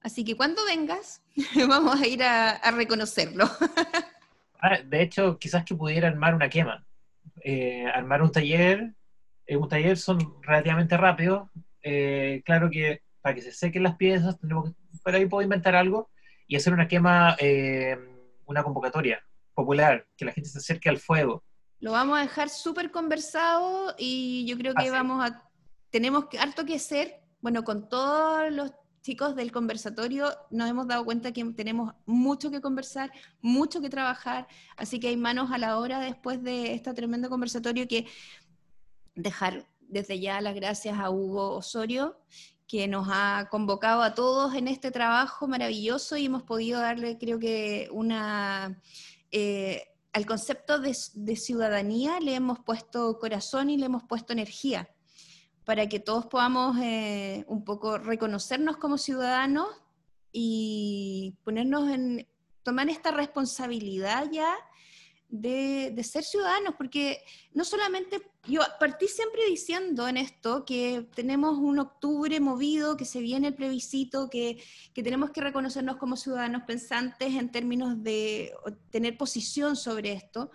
Así que cuando vengas, [LAUGHS] vamos a ir a, a reconocerlo. [LAUGHS] Ah, de hecho, quizás que pudiera armar una quema. Eh, armar un taller, eh, un taller son relativamente rápidos. Eh, claro que para que se sequen las piezas, tenemos que, por ahí puedo inventar algo y hacer una quema, eh, una convocatoria popular, que la gente se acerque al fuego. Lo vamos a dejar súper conversado y yo creo que Así. vamos a, tenemos harto que hacer. Bueno, con todos los chicos del conversatorio nos hemos dado cuenta que tenemos mucho que conversar, mucho que trabajar, así que hay manos a la hora después de este tremendo conversatorio que dejar desde ya las gracias a Hugo Osorio que nos ha convocado a todos en este trabajo maravilloso y hemos podido darle, creo que, una... eh, al concepto de ciudadanía le hemos puesto corazón y le hemos puesto energía para que todos podamos eh, un poco reconocernos como ciudadanos y ponernos en, tomar esta responsabilidad ya de, de ser ciudadanos, porque no solamente, yo partí siempre diciendo en esto que tenemos un octubre movido, que se viene el plebiscito, que, que tenemos que reconocernos como ciudadanos pensantes en términos de tener posición sobre esto,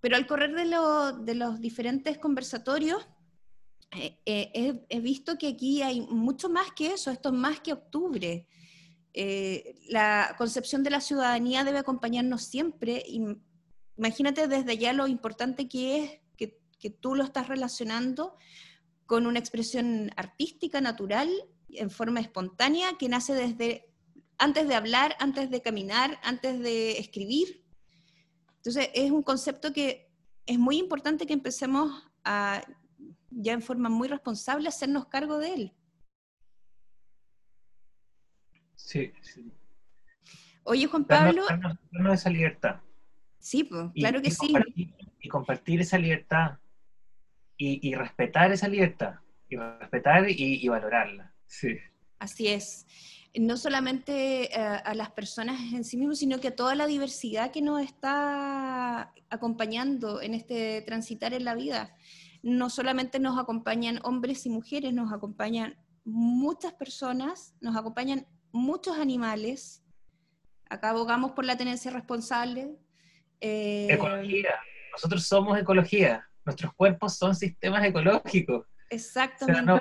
pero al correr de, lo- de los diferentes conversatorios, eh, eh, he, visto que aquí hay mucho más que eso, esto es más que octubre. Eh, la concepción de la ciudadanía debe acompañarnos siempre. imagínate desde ya lo importante que es que, que tú lo estás relacionando con una expresión artística, natural, en forma espontánea, que nace desde antes de hablar, antes de caminar, antes de escribir. Entonces, es un concepto que es muy importante que empecemos a, ya en forma muy responsable, hacernos cargo de él. Sí, sí. Oye, Juan Pablo, darnos- darnos esa libertad. sí, pues, Y- claro que y sí. compartir- y compartir esa libertad y, y respetar esa libertad y respetar y, y valorarla. Sí. Así es. No solamente eh, a las personas en sí mismos, sino que a toda la diversidad que nos está acompañando en este transitar en la vida. No solamente nos acompañan hombres y mujeres, nos acompañan muchas personas, nos acompañan muchos animales. Acá abogamos por la tenencia responsable. Eh, Ecología. Nosotros somos ecología. Nuestros cuerpos son sistemas ecológicos. Exactamente. no-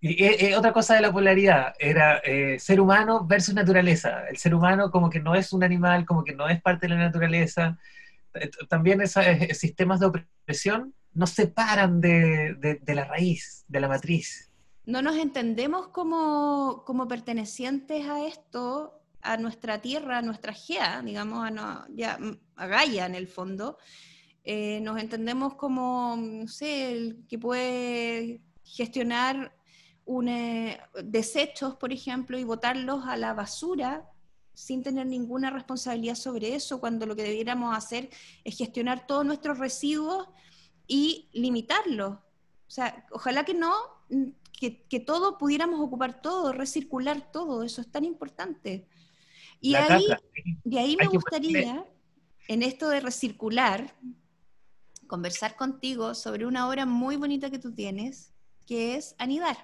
Y eh, otra cosa de la polaridad era eh, ser humano versus naturaleza. El ser humano como que no es un animal, como que no es parte de la naturaleza. Eh, También esos sistemas de opresión nos separan de, de- la raíz, de la matriz. no nos entendemos como, como pertenecientes a esto, a nuestra tierra, a nuestra Gea, digamos, a, no- ya, mm, a Gaia en el fondo. Eh, nos entendemos como, no sé, el que puede gestionar eh, desechos, por ejemplo, y botarlos a la basura sin tener ninguna responsabilidad sobre eso, cuando lo que debiéramos hacer es gestionar todos nuestros residuos y limitarlos. O sea, ojalá que no, mm, que, todo pudiéramos ocupar todo, recircular todo, eso es tan importante. Y ahí, de ahí me gustaría, en esto de recircular, conversar contigo sobre una obra muy bonita que tú tienes, que es Anidar.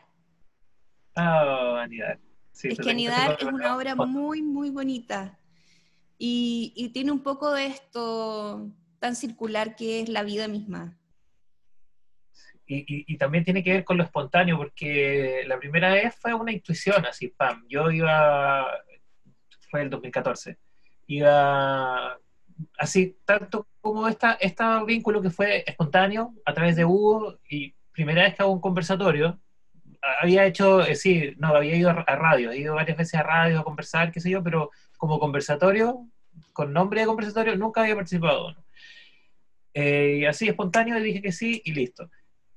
Ah, Anidar. Es que Anidar es una obra muy, muy bonita. Y, y, tiene un poco de esto tan circular que es la vida misma. Y, y, también tiene que ver con lo espontáneo, porque la primera vez fue una intuición, así, pam. Yo iba, fue el 2014, iba así, tanto como esta, este vínculo que fue espontáneo a través de Hugo, y primera vez que hago un conversatorio, había hecho, eh, sí, no, había ido a, radio, he ido varias veces a radio a conversar, qué sé yo, pero como conversatorio, con nombre de conversatorio, nunca había participado. Eh, y así espontáneo dije que sí y listo.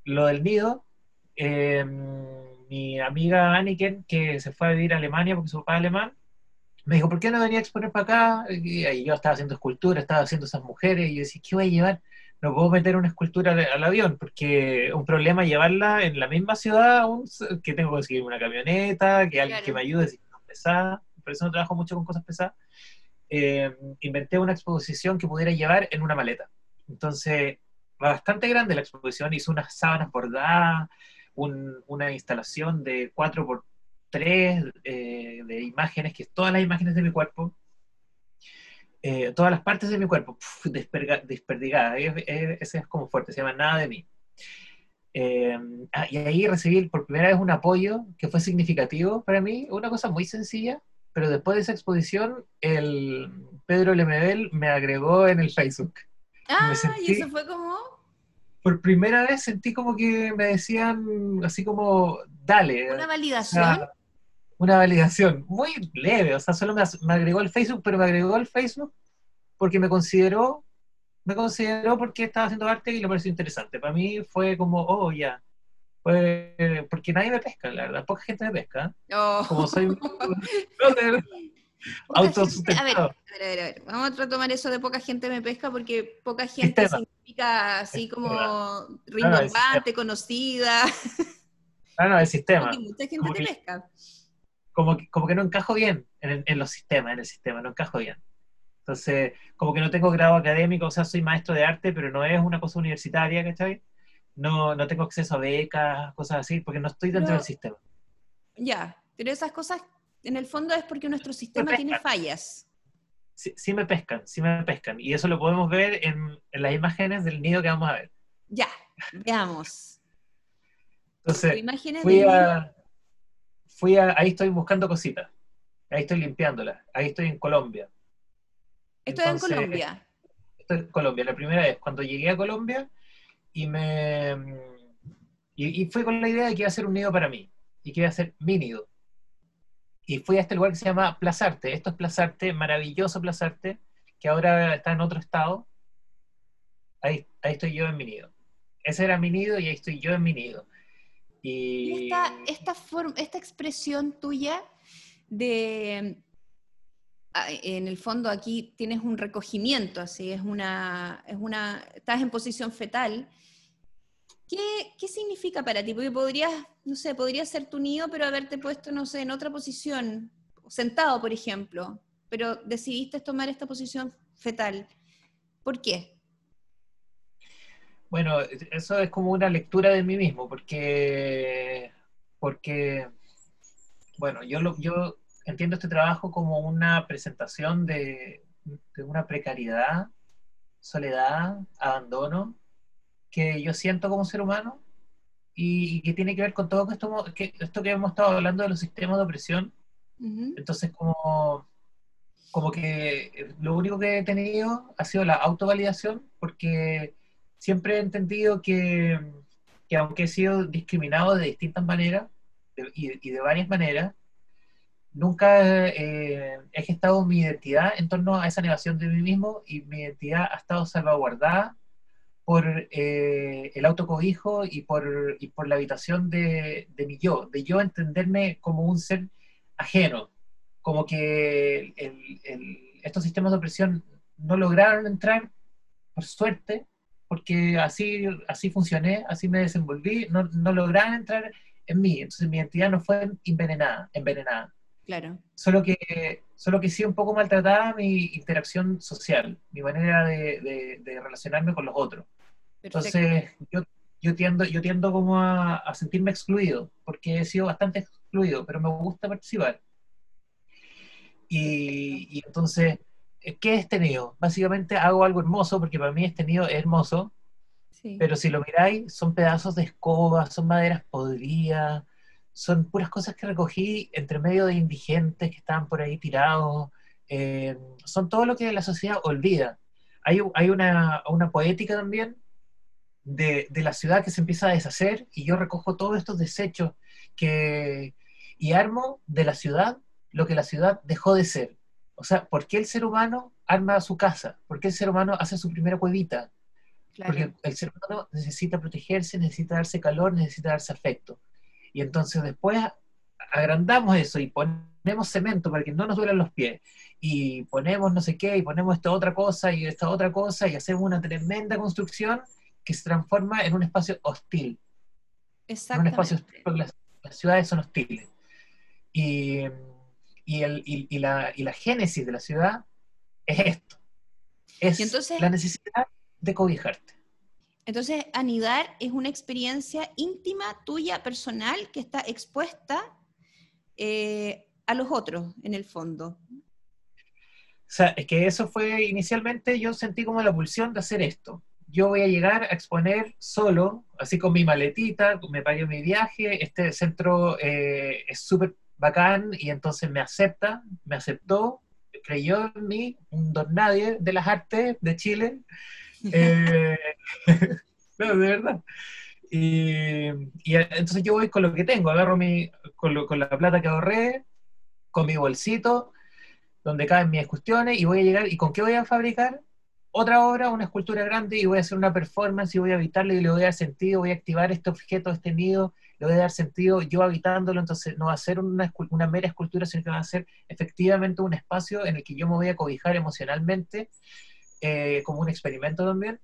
Lo del nido, em, mi amiga Anniken, que se fue a vivir a Alemania porque su papá es alemán, me dijo, ¿por qué no venía a exponer para acá? Y yo estaba haciendo escultura, estaba haciendo esas mujeres, y yo decía, ¿qué voy a llevar? No puedo meter una escultura al avión, porque un problema llevarla en la misma ciudad, que tengo que conseguir una camioneta, que alguien que me ayude si no es pesada, por eso no trabajo mucho con cosas pesadas. Eh, inventé una exposición que pudiera llevar en una maleta. Entonces, bastante grande la exposición, hice unas sábanas bordadas, una instalación de 4 por tres eh, de imágenes, que es todas las imágenes de mi cuerpo, eh, todas las partes de mi cuerpo, desperdigadas. Ese es como fuerte, se llama Nada de mí. Eh, ah, y ahí recibí por primera vez un apoyo que fue significativo para mí, una cosa muy sencilla, pero después de esa exposición, el Pedro Lemebel me agregó en el Facebook. Ah, y eso fue como... Por primera vez sentí como que me decían así como, dale. Una validación una validación muy leve, o sea, solo me, agregó el Facebook, pero me agregó el Facebook porque me consideró, me consideró porque estaba haciendo arte y le pareció interesante. Para mí fue como, oh, ya. porque nadie me pesca, la verdad, poca gente me pesca. Oh. Como soy. [LAUGHS] A ver, a ver, a ver, vamos a retomar eso de poca gente me pesca porque poca gente significa así como rimbombante, conocida. Ah, no, el sistema. mucha gente te pesca como que, como que no encajo bien en, los sistemas, en el sistema, no encajo bien. Entonces, como que no tengo grado académico, o sea, soy maestro de arte, pero no es una cosa universitaria, ¿cachai? No, no tengo acceso a becas, cosas así, porque no estoy dentro del sistema. Ya, pero esas cosas, en el fondo es porque nuestro sistema tiene fallas. Sí, sí, me pescan, sí me pescan. Y eso lo podemos ver en, en las imágenes del nido que vamos a ver. Ya, veamos. Entonces, fui a, fui ahí estoy buscando cositas, ahí estoy limpiándolas, ahí estoy en Colombia. Estoy en Colombia. Estoy en Colombia, la primera vez, cuando llegué a Colombia y me... Y, fui con la idea de que iba a ser un nido para mí, y que iba a ser mi nido. Y fui a este lugar que se llama Plazarte. Esto es Plazarte, maravilloso Plazarte, que ahora está en otro estado. Ahí, ahí estoy yo en mi nido. Ese era mi nido y ahí estoy yo en mi nido. Y, esta, esta, esta expresión tuya de, en el fondo aquí tienes un recogimiento, así, es una, es una, estás en posición fetal. ¿Qué, ¿Qué, significa para ti? Porque podrías, no sé, podría ser tu nido, pero haberte puesto, no sé, en otra posición, sentado, por ejemplo, pero decidiste tomar esta posición fetal. ¿Por qué? Bueno, eso es como una lectura de mí mismo, porque, porque bueno, yo, lo, yo entiendo este trabajo como una presentación de, una precariedad, soledad, abandono, que yo siento como ser humano y, que tiene que ver con todo esto que, esto que hemos estado hablando de los sistemas de opresión. Entonces, como, como que lo único que he tenido ha sido la autovalidación, porque siempre he entendido que, aunque he sido discriminado de distintas maneras y, de varias maneras, nunca eh, he gestado mi identidad en torno a esa negación de mí mismo y mi identidad ha estado salvaguardada por eh, el autocobijo y por, y por la habitación de, de, mi yo, de yo entenderme como un ser ajeno, como que estos sistemas de opresión no lograron entrar, por suerte, porque así, así funcioné, así me desenvolví, no, no lograban entrar en mí. Entonces mi identidad no fue envenenada, envenenada. Claro. Solo que, solo que sí un poco maltratada mi interacción social, mi manera de, relacionarme con los otros. Entonces yo, yo, tiendo, yo tiendo como a, sentirme excluido, porque he sido bastante excluido, pero me gusta participar. Y, y entonces, ¿qué es tenido? Básicamente hago algo hermoso, porque para mí es hermoso, pero si lo miráis, son pedazos de escoba, son maderas podridas, son puras cosas que recogí entre medio de indigentes que estaban por ahí tirados. Eh, son todo lo que la sociedad olvida. Hay, hay una, una, poética también de, de, la ciudad que se empieza a deshacer y yo recojo todos estos desechos que, y armo de la ciudad lo que la ciudad dejó de ser. O sea, ¿por qué el ser humano arma su casa? ¿Por qué el ser humano hace su primera cuevita? Porque el ser humano necesita protegerse, necesita darse calor, necesita darse afecto. Y entonces después agrandamos eso y ponemos cemento para que no nos duelan los pies. Y ponemos no sé qué, y ponemos esta otra cosa y esta otra cosa, y hacemos una tremenda construcción que se transforma en un espacio hostil. Exactamente. un espacio porque las, ciudades son hostiles. Y, y, el, y, la, y, la, génesis de la ciudad es esto. Es entonces, la necesidad de cobijarte. Entonces, anidar es una experiencia íntima, tuya, personal, que está expuesta eh, a los otros, en el fondo. O sea, es que eso fue inicialmente, yo sentí como la pulsión de hacer esto. Yo voy a llegar a exponer solo, así con mi maletita, me pagué mi viaje, este centro eh, es súper bacán y entonces me acepta, me aceptó, creyó en mí, un don nadie de las artes de Chile, [LAUGHS] eh, [LAUGHS] no, de verdad. Y, entonces yo voy con lo que tengo, agarro mi, con, la plata que ahorré, con mi bolsito, donde caen mis cuestiones, y voy a llegar, ¿y con qué voy a fabricar? Otra obra, una escultura grande, y voy a hacer una performance, y voy a habitarle, y le voy a dar sentido, voy a activar este objeto, este nido, le voy a dar sentido yo habitándolo, entonces no va a ser una, una mera escultura, sino que va a ser efectivamente un espacio en el que yo me voy a cobijar emocionalmente, eh, como un experimento también,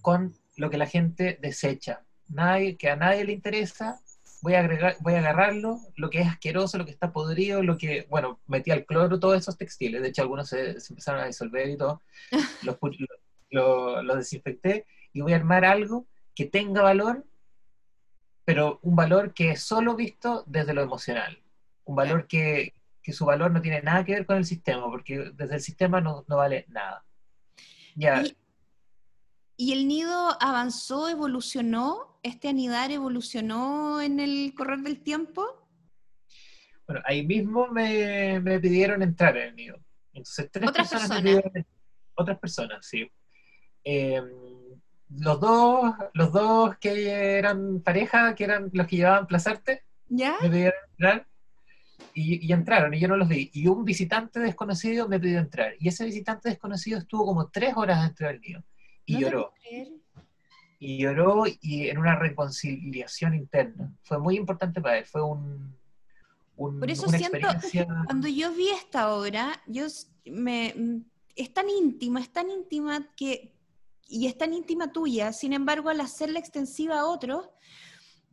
con lo que la gente desecha. Nadie, que a nadie le interesa, voy a, agregar, voy a agarrarlo, lo que es asqueroso, lo que está podrido, lo que, bueno, metí al cloro todos esos textiles, de hecho algunos se, empezaron a disolver y todo, [LAUGHS] los, lo, desinfecté y voy a armar algo que tenga valor, pero un valor que es solo visto desde lo emocional, un valor que, que su valor no tiene nada que ver con el sistema, porque desde el sistema no, no vale nada. ¿Y, el nido avanzó, evolucionó? ¿Este anidar evolucionó en el correr del tiempo? Bueno, ahí mismo me, pidieron entrar en el nido. Entonces, tres ¿Otras personas, otras personas, sí. Em, los dos, los dos que eran pareja, que eran los que llevaban Plazarte, ¿Ya? me pidieron entrar y, entraron y yo no los vi. Y un visitante desconocido me pidió entrar. Y ese visitante desconocido estuvo como tres horas dentro del mío. Y lloró. Y lloró y en una reconciliación interna. Fue muy importante para él. Fue un... Por eso siento, cuando yo vi esta obra, yo me, es tan íntima, es tan íntima que, y es tan íntima tuya, sin embargo, al hacerla extensiva a otros,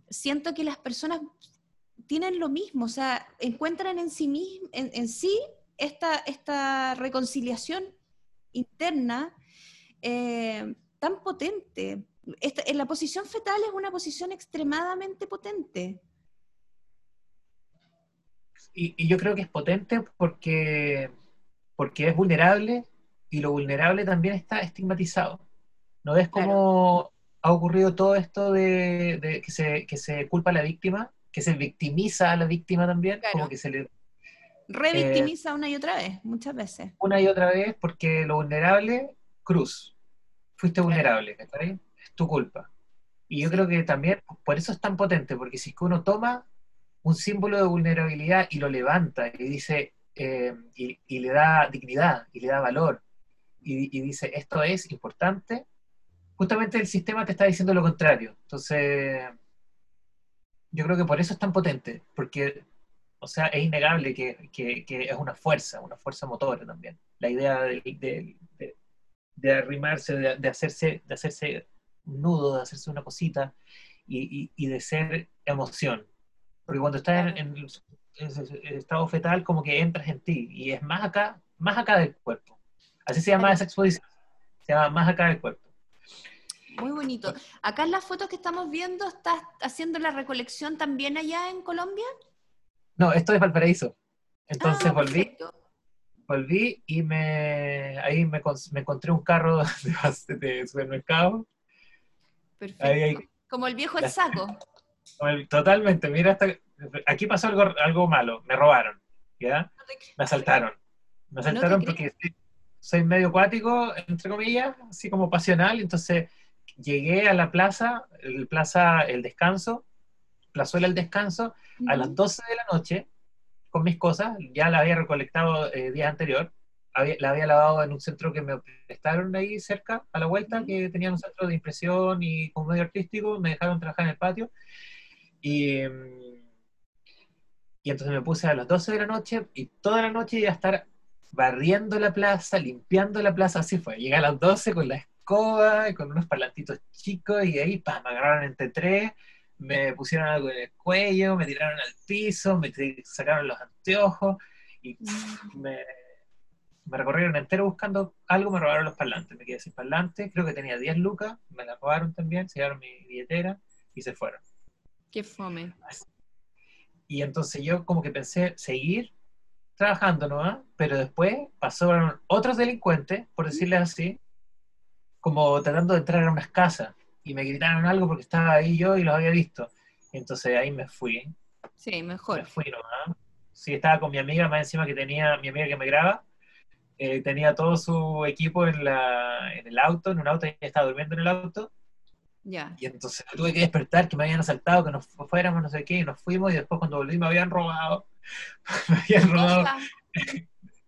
siento que las personas tienen lo mismo, o sea, encuentran en sí, en, sí esta, esta reconciliación interna eh, tan potente. en la posición fetal es una posición extremadamente potente. Y, yo creo que es potente porque, porque es vulnerable y lo vulnerable también está estigmatizado. ¿No ves cómo ha ocurrido todo esto de, que, se, que se culpa a la víctima? que se victimiza a la víctima también, como que se le... Revictimiza eh, una y otra vez, muchas veces. Una y otra vez, porque lo vulnerable, cruz. Fuiste vulnerable, Es tu culpa. Y yo creo que también, por eso es tan potente, porque si es que uno toma un símbolo de vulnerabilidad y lo levanta y dice, eh, y, le da dignidad, y le da valor, y, y dice, esto es importante, justamente el sistema te está diciendo lo contrario. Entonces, yo creo que por eso es tan potente, porque, o sea, es innegable que, que, es una fuerza, una fuerza motora también. La idea de, de, de, arrimarse, de, hacerse, de hacerse un nudo, de hacerse una cosita y, y, de ser emoción. Porque cuando estás en, en, en estado fetal, como que entras en ti. Y es más acá, más acá del cuerpo. Así se llama esa exposición. Se llama más acá del cuerpo. Muy bonito. Acá en las fotos que estamos viendo, ¿estás haciendo la recolección también allá en Colombia? No, esto es Valparaíso. Entonces Ah, volví, perfecto. volví y me, ahí me, me encontré un carro [LAUGHS] de, de supermercado. Perfecto. Ahí, ahí. Como el viejo [LAUGHS] el saco. Totalmente, mira, hasta, aquí pasó algo, algo malo, me robaron, ¿ya? Me asaltaron. Me asaltaron porque soy, soy medio acuático, entre comillas, así como pasional, entonces llegué a la plaza, el plaza El Descanso, Plazuela El Descanso, a las 12 de la noche con mis cosas, ya la había recolectado eh, días anterior, había- la había lavado en un centro que me prestaron ahí cerca, a la vuelta, que tenían un centro de impresión y como medio artístico, me dejaron trabajar en el patio, y, y entonces me puse a las 12 de la noche, y toda la noche iba a estar barriendo la plaza, limpiando la plaza, así fue, llegué a las 12 con la escoba, y con unos parlantitos chicos, y ahí, pa, me agarraron entre tres, me pusieron algo en el cuello, me tiraron al piso, me sacaron los anteojos y Mm. me, me recorrieron entero buscando algo, me robaron los parlantes, me quedé sin parlantes, creo que tenía 10 lucas, me la robaron también, se llevaron mi billetera y se fueron. Qué fome. Y entonces yo como que pensé seguir trabajando nomás, pero después pasaron otros delincuentes, por decirles así, como tratando de entrar a unas casas y me gritaron algo porque estaba ahí yo y los había visto. Y entonces ahí me fui, Sí, me mejor. fui nomás. Sí, estaba con mi amiga, más encima que tenía, mi amiga que me graba, eh, tenía todo su equipo en, la, en el auto, en un auto, ella estaba durmiendo en el auto, Ya. y entonces tuve que despertar, que me habían asaltado, que nos fu- fuéramos, no sé qué, y nos fuimos, y después cuando volví me habían robado, [LAUGHS] me habían robado.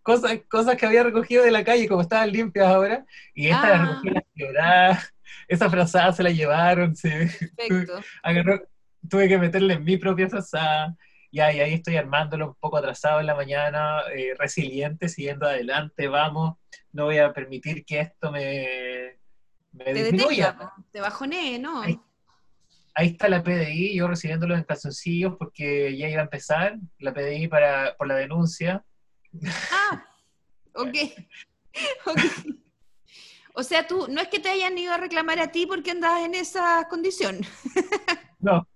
Cosas, cosas que había recogido de la calle, como estaban limpias ahora, y esta Ah. la recogí las quebradas, esa frazada se la llevaron, sí, Perfecto. [LAUGHS] agarró- tuve que meterle en mi propia frazada, y ahí, ahí estoy armándolo un poco atrasado en la mañana, eh, resiliente, siguiendo adelante, vamos, no voy a permitir que esto me, me Te detenga, te bajonee, ¿no? Ahí. Ahí está la PDI, yo recibiéndolo en calzoncillos porque ya iba a empezar la PDI para, por la denuncia. Ah, [LAUGHS] ok. [LAUGHS] Ok. O sea, tú, no es que te hayan ido a reclamar a ti porque andabas en esa condición. [LAUGHS] No,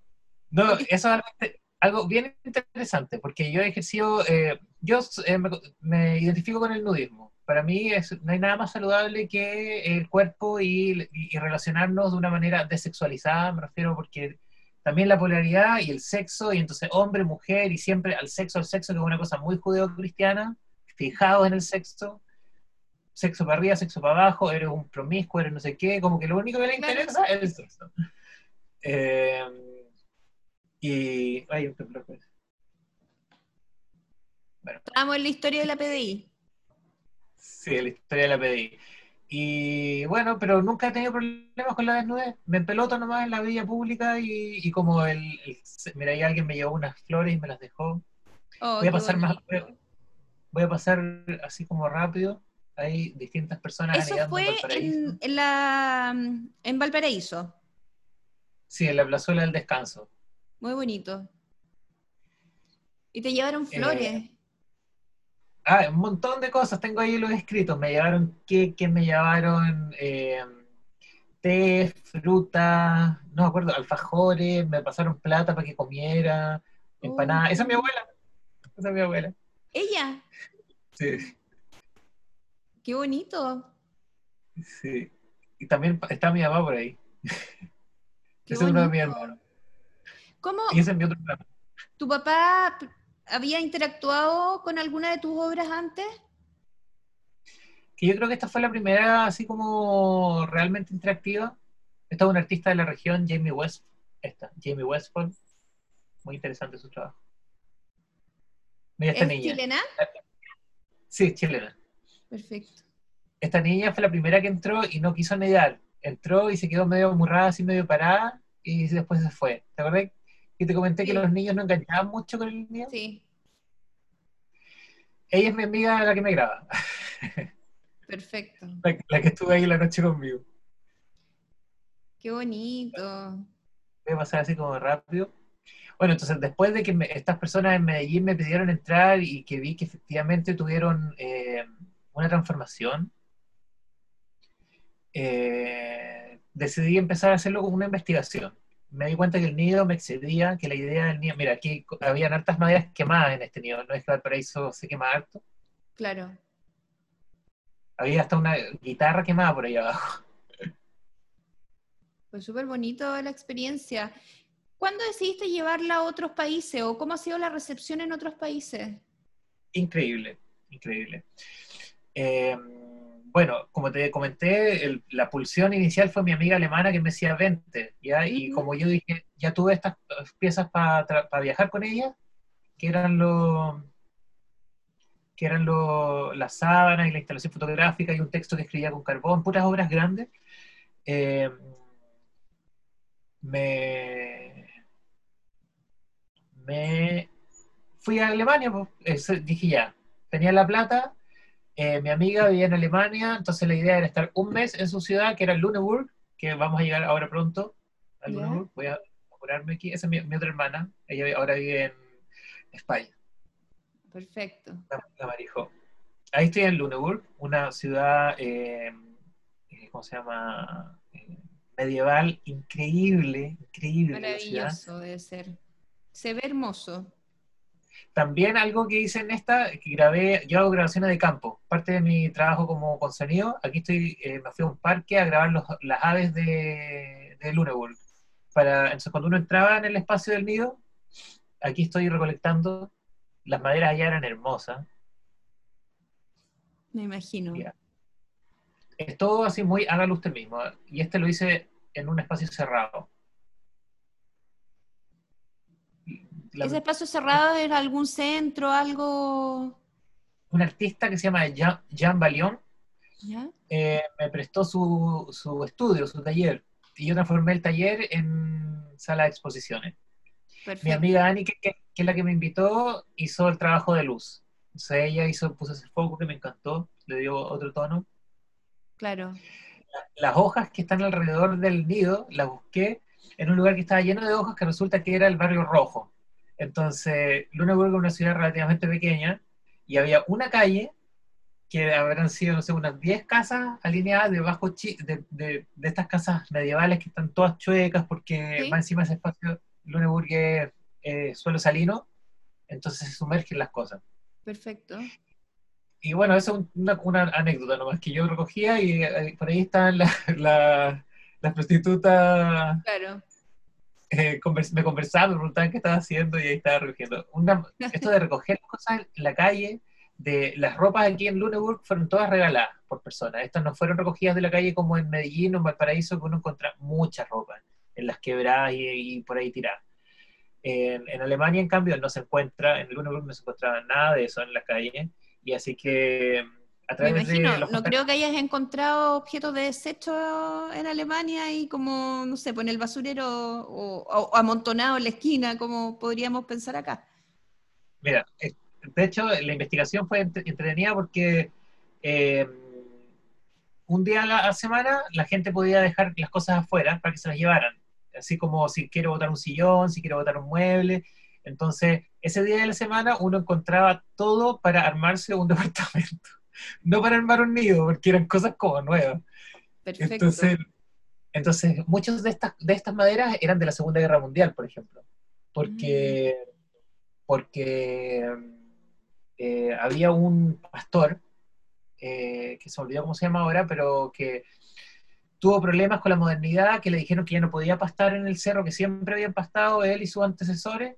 no, eso es algo, bien interesante, porque yo he ejercido, eh, yo eh, me, me identifico con el nudismo. Para mí es- no hay nada más saludable que el cuerpo y, y relacionarnos de una manera desexualizada, me refiero porque también la polaridad y el sexo, y entonces hombre, mujer, y siempre al sexo, al sexo, que es una cosa muy judeo-cristiana, fijados en el sexo, sexo para arriba, sexo para abajo, eres un promiscuo, eres no sé qué, como que lo único que le interesa es el sexo. Eh, y. Ay, pues. Estábamos en la historia de la PDI. Sí, la historia de la PDI. Y bueno, pero nunca he tenido problemas con la desnudez. Me empeloto nomás en la vía pública y, y como el, el- Mira, ahí alguien me llevó unas flores y me las dejó. Oh, Voy a pasar más. Voy a, pasar así como rápido. Hay distintas personas Eso fue Valparaíso. en, en la, en Valparaíso. Sí, en la plazuela del descanso. Muy bonito. Y te llevaron Eh, flores. Ah, un montón de cosas, tengo ahí los escritos. Me llevaron queques, me llevaron eh, té, fruta, no me acuerdo, alfajores, me pasaron plata para que comiera, empanadas. Oh. Esa es mi abuela. Esa es mi abuela. Ella, Sí, qué bonito. sí. Y también está mi mamá por ahí. Qué Ese es uno de mis hermanos. ¿Cómo Y ese es mi otro hermano. tu papá había interactuado con alguna de tus obras antes? Que yo creo que esta fue la primera así como realmente interactiva. Esta es una artista de la región, Jamie West. Esta, Jamie Westfall. Muy interesante su trabajo. Mira esta ¿Es niña. chilena? Sí, chilena. Perfecto. Esta niña fue la primera que entró y no quiso mediar. Entró y se quedó medio amurrada, así medio parada, y después se fue. ¿Te acuerdas que te comenté que los niños no enganchaban mucho con el niño? Sí, Ella es mi amiga la que me graba, perfecto. la, la que estuvo ahí la noche conmigo. Qué bonito. Voy a pasar así como rápido. Bueno, entonces después de que estas personas en Medellín me pidieron entrar y que vi que efectivamente tuvieron eh, una transformación, eh, decidí empezar a hacerlo como una investigación. Me di cuenta que el nido me excedía, que la idea del nido, mira, aquí habían hartas maderas quemadas en este nido, no es que Valparaíso se quema harto. Claro. Había hasta una guitarra quemada por ahí abajo. Pues súper bonito la experiencia. ¿Cuándo decidiste llevarla a otros países o cómo ha sido la recepción en otros países? Increíble, increíble. Eh, bueno, como te comenté, la pulsión inicial fue mi amiga alemana que me decía 20, ¿ya? Y como yo dije, ya tuve estas piezas para viajar con ella, que eran los que eran las sábanas y la instalación fotográfica y un texto que escribía con carbón, puras obras grandes. Eh, me, me fui a Alemania, pues, dije ya, tenía la plata, eh, mi amiga vivía en Alemania, entonces la idea era estar un mes en su ciudad, que era Luneburg, que vamos a llegar ahora pronto a Luneburg, voy a apurarme aquí, esa es mi, otra hermana, ella ahora vive en España. Perfecto. La, Marijo. Ahí estoy en Luneburg, una ciudad, eh, eh, ¿cómo se llama? medieval increíble, increíble. Maravilloso debe ser. Se ve hermoso. También algo que hice en esta, que grabé, yo hago grabaciones de campo, parte de mi trabajo como con sonido, aquí estoy, eh, me fui a un parque a grabar las aves de, de Luneburg. Para, entonces cuando uno entraba en el espacio del nido, aquí estoy recolectando, las maderas allá eran hermosas. Me imagino. Es todo así muy, hágalo usted mismo. Y este lo hice en un espacio cerrado. ¿Ese espacio cerrado era algún centro, algo? Un artista que se llama Jean, Jean eh, me prestó su, estudio, su taller, y yo transformé el taller en sala de exposiciones. Mi amiga Ani, que, es la que me invitó, hizo el trabajo de luz. O sea, ella hizo, puso ese foco que me encantó, le dio otro tono. Claro. Las hojas que están alrededor del nido las busqué en un lugar que estaba lleno de hojas que resulta que era el barrio rojo. Entonces, Luneburg es una ciudad relativamente pequeña y había una calle que habrán sido, no sé, unas 10 casas alineadas debajo de, de, estas casas medievales que están todas chuecas porque más encima ese espacio, Luneburg es eh, suelo salino, entonces se sumergen las cosas. Perfecto. Y bueno, eso es una, una, anécdota nomás que yo recogía y eh, por ahí están [LAUGHS] las prostitutas claro. Eh, me conversaban, me preguntaban qué estaba haciendo y ahí estaba recogiendo. esto de recoger cosas en la calle, de las ropas aquí en Luneburg fueron todas regaladas por personas. Estas no fueron recogidas de la calle como en Medellín o en Valparaíso, que uno encuentra mucha ropa en las quebradas y, por ahí tiradas. En, Alemania, en cambio, no se encuentra, en Luneburg no se encontraba nada de eso en la calle. Y así que me imagino, no creo que hayas encontrado objetos de desecho en Alemania y como, no sé, pues en el basurero o, amontonado en la esquina, como podríamos pensar acá. Mira, de hecho, la investigación fue entretenida porque eh, un día a la semana la gente podía dejar las cosas afuera para que se las llevaran. Así como si quiero botar un sillón, si quiero botar un mueble. Entonces, ese día de la semana uno encontraba todo para armarse un [LAUGHS] departamento no para armar un nido, porque eran cosas como nuevas. Perfecto. Entonces, entonces muchas de estas, de estas maderas eran de la Segunda Guerra Mundial, por ejemplo, porque, mm. porque eh, había un pastor, eh, que se olvidó cómo se llama ahora, pero que tuvo problemas con la modernidad, que le dijeron que ya no podía pastar en el cerro que siempre habían pastado él y sus antecesores,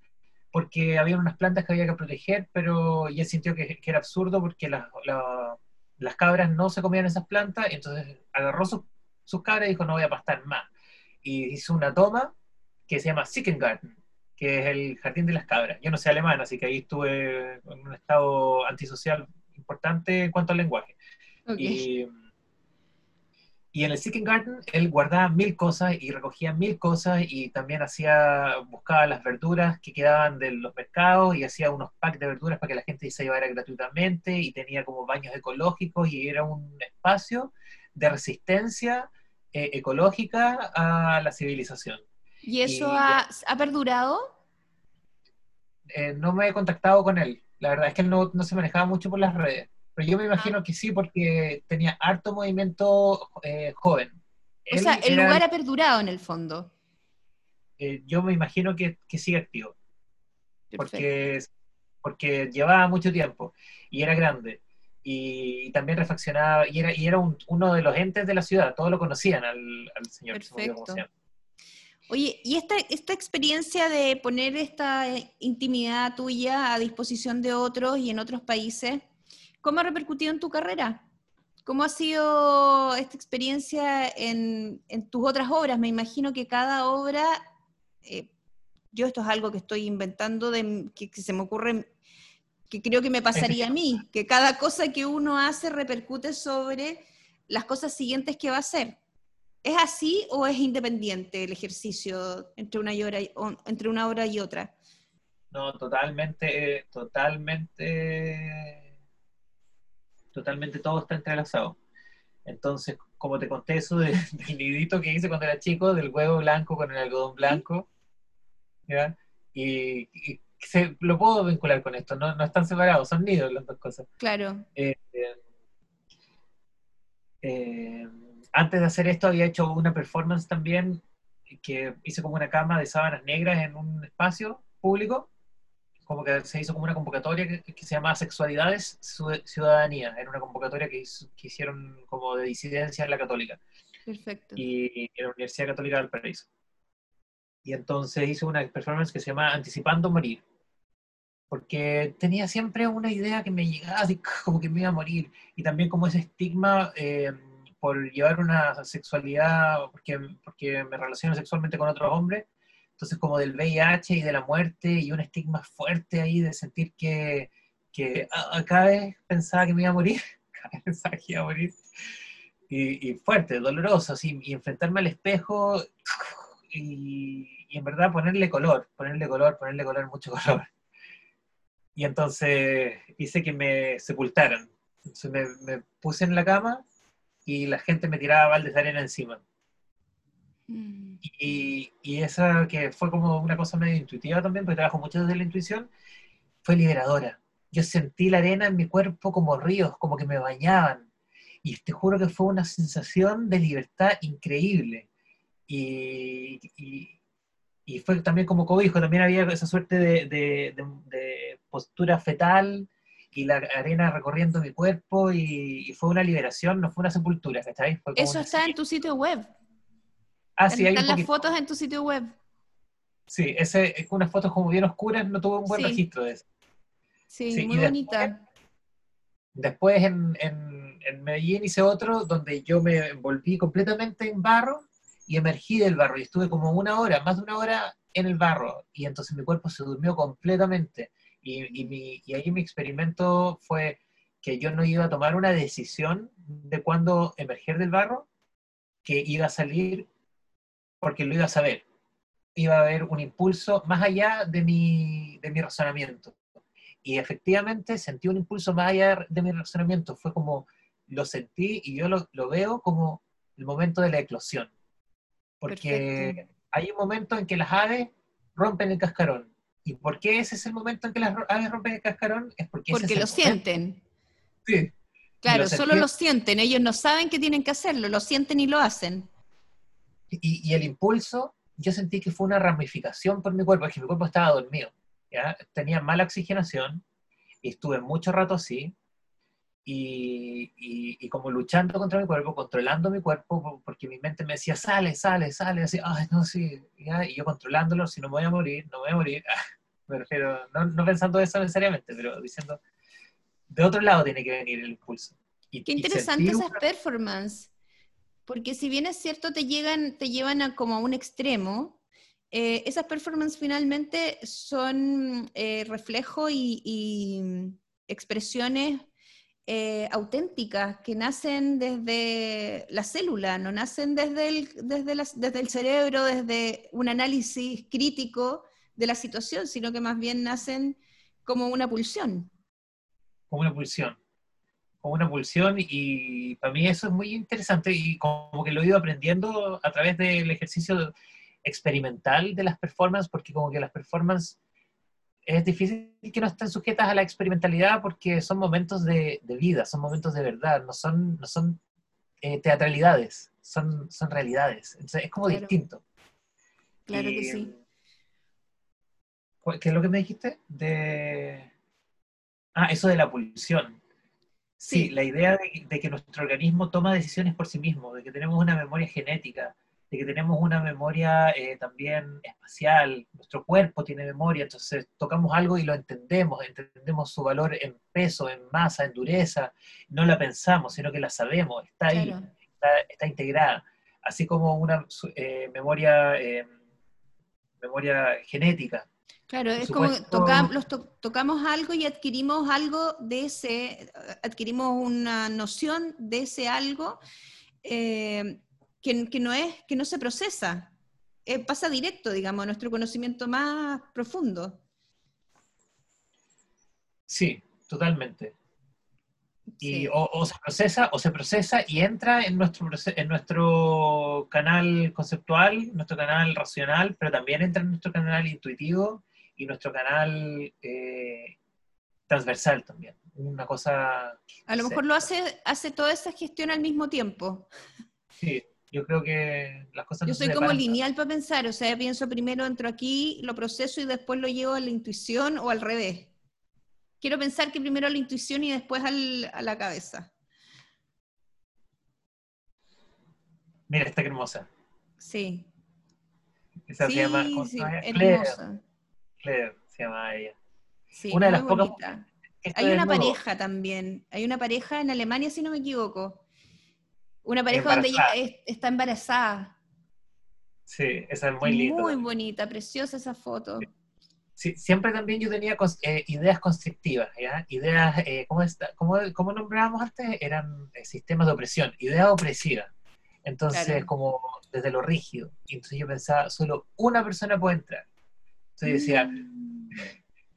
porque había unas plantas que había que proteger, pero y él sintió que, era absurdo porque las cabras no se comían esas plantas, entonces agarró sus cabras y dijo, no voy a pastar más. Y hizo una toma que se llama Sickengarten, que es el jardín de las cabras. Yo no sé alemán, así que ahí estuve en un estado antisocial importante en cuanto al lenguaje. Y y en el Seeking Garden él guardaba mil cosas y recogía mil cosas y también hacía, buscaba las verduras que quedaban de los mercados y hacía unos packs de verduras para que la gente se llevara gratuitamente y tenía como baños ecológicos y era un espacio de resistencia eh, ecológica a la civilización. ¿Y eso ha, ha, perdurado? eh, no me he contactado con él. La verdad es que él no, se manejaba mucho por las redes. Pero yo me imagino que sí, porque tenía harto movimiento eh, joven. O sea, el lugar ha perdurado en el fondo. Eh, yo me imagino que, sigue activo. Porque, porque llevaba mucho tiempo y era grande. Y, también reflexionaba, y era, y era uno de los entes de la ciudad, todos lo conocían al, señor. Perfecto. Oye, ¿y esta, esta experiencia de poner esta intimidad tuya a disposición de otros y en otros países, cómo ha repercutido en tu carrera? ¿Cómo ha sido esta experiencia en, tus otras obras? Me imagino que cada obra, eh, yo esto es algo que estoy inventando, de, que, se me ocurre, que creo que me pasaría a mí, [LAUGHS] que cada cosa que uno hace repercute sobre las cosas siguientes que va a hacer. ¿Es así o es independiente el ejercicio entre una, y hora, entre una hora y otra? No, totalmente, totalmente totalmente todo está entrelazado. Entonces, como te conté eso [LAUGHS] del nidito que hice cuando era chico, del huevo blanco con el algodón blanco, ¿ya? Y, se, lo puedo vincular con esto, no, no, están separados, son nidos las dos cosas. Claro. Eh, eh, antes de hacer esto había hecho una performance también que hice como una cama de sábanas negras en un espacio público como que se hizo como una convocatoria que, se llama Sexualidades Ciudadanía. Era una convocatoria que, hicieron como de disidencia en la católica. Perfecto. Y, en la Universidad Católica del Paraíso. Y entonces hice una performance que se llama Anticipando Morir. Porque tenía siempre una idea que me llegaba así [LAUGHS] como que me iba a morir. Y también como ese estigma eh, por llevar una sexualidad, porque, porque me relaciono sexualmente con otros hombres entonces, como del VIH y de la muerte y un estigma fuerte ahí de sentir que, que ah, cada vez pensaba que me iba a morir, [LAUGHS] cada vez pensaba que iba a morir. Y, fuerte, doloroso, así, y enfrentarme al espejo y, en verdad ponerle color, ponerle color, ponerle color, mucho [LAUGHS] color. Y entonces hice que me sepultaran. Entonces me, me puse en la cama y la gente me tiraba baldes de arena encima. Mm. Y, y, esa que fue como una cosa medio intuitiva también, porque trabajo mucho desde la intuición, fue liberadora. Yo sentí la arena en mi cuerpo como ríos, como que me bañaban. Y te juro que fue una sensación de libertad increíble. Y, y, fue también como cobijo, también había esa suerte de, de, postura fetal y la arena recorriendo mi cuerpo y, fue una liberación, no fue una sepultura, Eso está en tu sitio web. Ah, sí, Están las fotos en tu sitio web. Sí, ese, es unas fotos como bien oscuras, no tuve un buen registro de eso. Sí, muy bonita. Después, en, en, Medellín hice otro donde yo me envolví completamente en barro y emergí del barro y estuve como una hora, más de una hora en el barro y entonces mi cuerpo se durmió completamente y, y, mi, y ahí mi experimento fue que yo no iba a tomar una decisión de cuándo emerger del barro, que iba a salir porque lo iba a saber. Iba a haber un impulso más allá de mi, de mi razonamiento. Y efectivamente sentí un impulso más allá de mi razonamiento. Fue como, lo sentí y yo lo, lo veo como el momento de la eclosión. Porque hay un momento en que las aves rompen el cascarón. ¿Y por qué ese es el momento en que las aves rompen el cascarón? Es porque, porque lo sienten. Sí. Claro, solo lo sienten. Ellos no saben que tienen que hacerlo, lo sienten y lo hacen. Y, el impulso, yo sentí que fue una ramificación por mi cuerpo, es que mi cuerpo estaba dormido, ¿ya? tenía mala oxigenación y estuve mucho rato así, y, y, como luchando contra mi cuerpo, controlando mi cuerpo, porque mi mente me decía, sale, sale, sale, así, ay, no, sí, y yo controlándolo, si no me voy a morir, no me voy a morir, [LAUGHS] me refiero, no, no pensando eso necesariamente, pero diciendo, de otro lado tiene que venir el impulso. Y, Qué interesante esa performance. Porque si bien es cierto, te, llegan, te llevan a como a un extremo, eh, esas performances finalmente son eh, reflejo y, expresiones eh, auténticas que nacen desde la célula, no nacen desde el, desde el cerebro, desde un análisis crítico de la situación, sino que más bien nacen como una pulsión. Como una pulsión como una pulsión y para mí eso es muy interesante y como que lo he ido aprendiendo a través del ejercicio experimental de las performances, porque como que las performances es difícil que no estén sujetas a la experimentalidad porque son momentos de, vida, son momentos de verdad, no son, no son eh, teatralidades, son, son realidades. Entonces es como distinto. Claro que sí. ¿Qué es lo que me dijiste? De... Ah, eso de la pulsión. Sí, la idea de, que nuestro organismo toma decisiones por sí mismo, de que tenemos una memoria genética, de que tenemos una memoria eh, también espacial, nuestro cuerpo tiene memoria, entonces tocamos algo y lo entendemos, entendemos su valor en peso, en masa, en dureza, no la pensamos, sino que la sabemos, está ahí, está, integrada, así como una eh, memoria, eh, memoria genética. Claro, es como tocamos algo y adquirimos algo de ese, adquirimos una noción de ese algo eh, que, no es, que no se procesa, eh, pasa directo, digamos, a nuestro conocimiento más profundo. Sí, totalmente. Y o, se procesa o se procesa y entra en nuestro en nuestro canal conceptual, nuestro canal racional, pero también entra en nuestro canal intuitivo y nuestro canal eh, transversal también. Una cosa... A lo mejor lo hace, hace toda esa gestión al mismo tiempo. Sí, yo creo que las cosas... Yo soy como lineal para pensar, o sea, pienso primero, entro aquí, lo proceso y después lo llevo a la intuición o al revés. Quiero pensar que primero a la intuición y después a la cabeza. Mira, está hermosa. Sí. Esa se llama, sí, hermosa. Claire se llama ella. Sí, Una de las pocas. Hay una pareja también. Hay una pareja en Alemania, si no me equivoco. Una pareja donde ella está embarazada. Sí, esa es muy linda. Muy bonita, preciosa esa foto. Sí, siempre también yo tenía eh, ideas constrictivas, ¿ya? Ideas, eh, ¿cómo, está, cómo, cómo, nombrábamos antes? Eran eh, sistemas de opresión, ideas opresivas. Entonces, como desde lo rígido. Entonces yo pensaba, solo una persona puede entrar. Entonces decía, mm.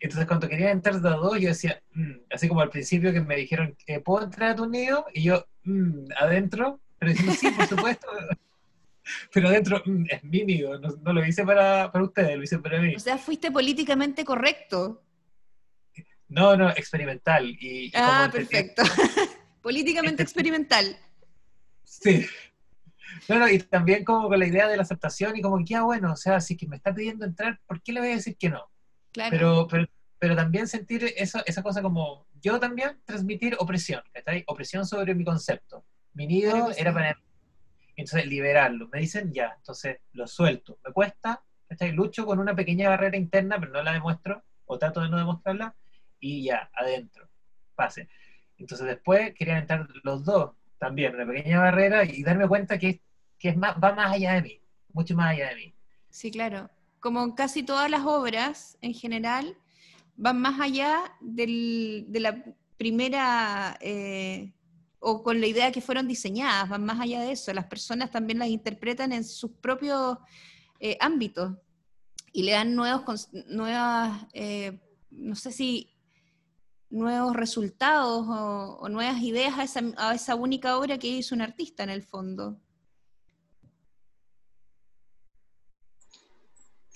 entonces cuando quería entrar de a dos, yo decía, mm", así como al principio que me dijeron, ¿puedo entrar a tu nido? Y yo, mm, adentro, pero diciendo, sí, por supuesto. [LAUGHS] pero adentro es mi nido, no, lo hice para, para, ustedes, lo hice para mí. O sea, fuiste políticamente correcto. No, no, experimental. Y, ah, perfecto. [LAUGHS] políticamente experimental. Sí. No, no, y también como con la idea de la aceptación y como que, ah, bueno, o sea, si que me está pidiendo entrar, ¿por qué le voy a decir que no? Claro. Pero, pero, pero también sentir esa, esa cosa como, yo también transmitir opresión, ahí? Opresión sobre mi concepto. Mi nido era para... Entonces, liberarlo. Me dicen, ya, entonces lo suelto. Me cuesta, ahí? Lucho con una pequeña barrera interna, pero no la demuestro, o trato de no demostrarla, y ya, adentro. Pase. Entonces después querían entrar los dos también, una pequeña barrera, y darme cuenta que que es más, va más allá de mí, mucho más allá de mí. Sí, claro. Como casi todas las obras en general, van más allá de la primera, eh, o con la idea que fueron diseñadas, van más allá de eso. Las personas también las interpretan en sus propios eh, ámbitos y le dan nuevos, nuevas, eh, no sé si nuevos resultados o, nuevas ideas a esa, a esa única obra que hizo un artista en el fondo.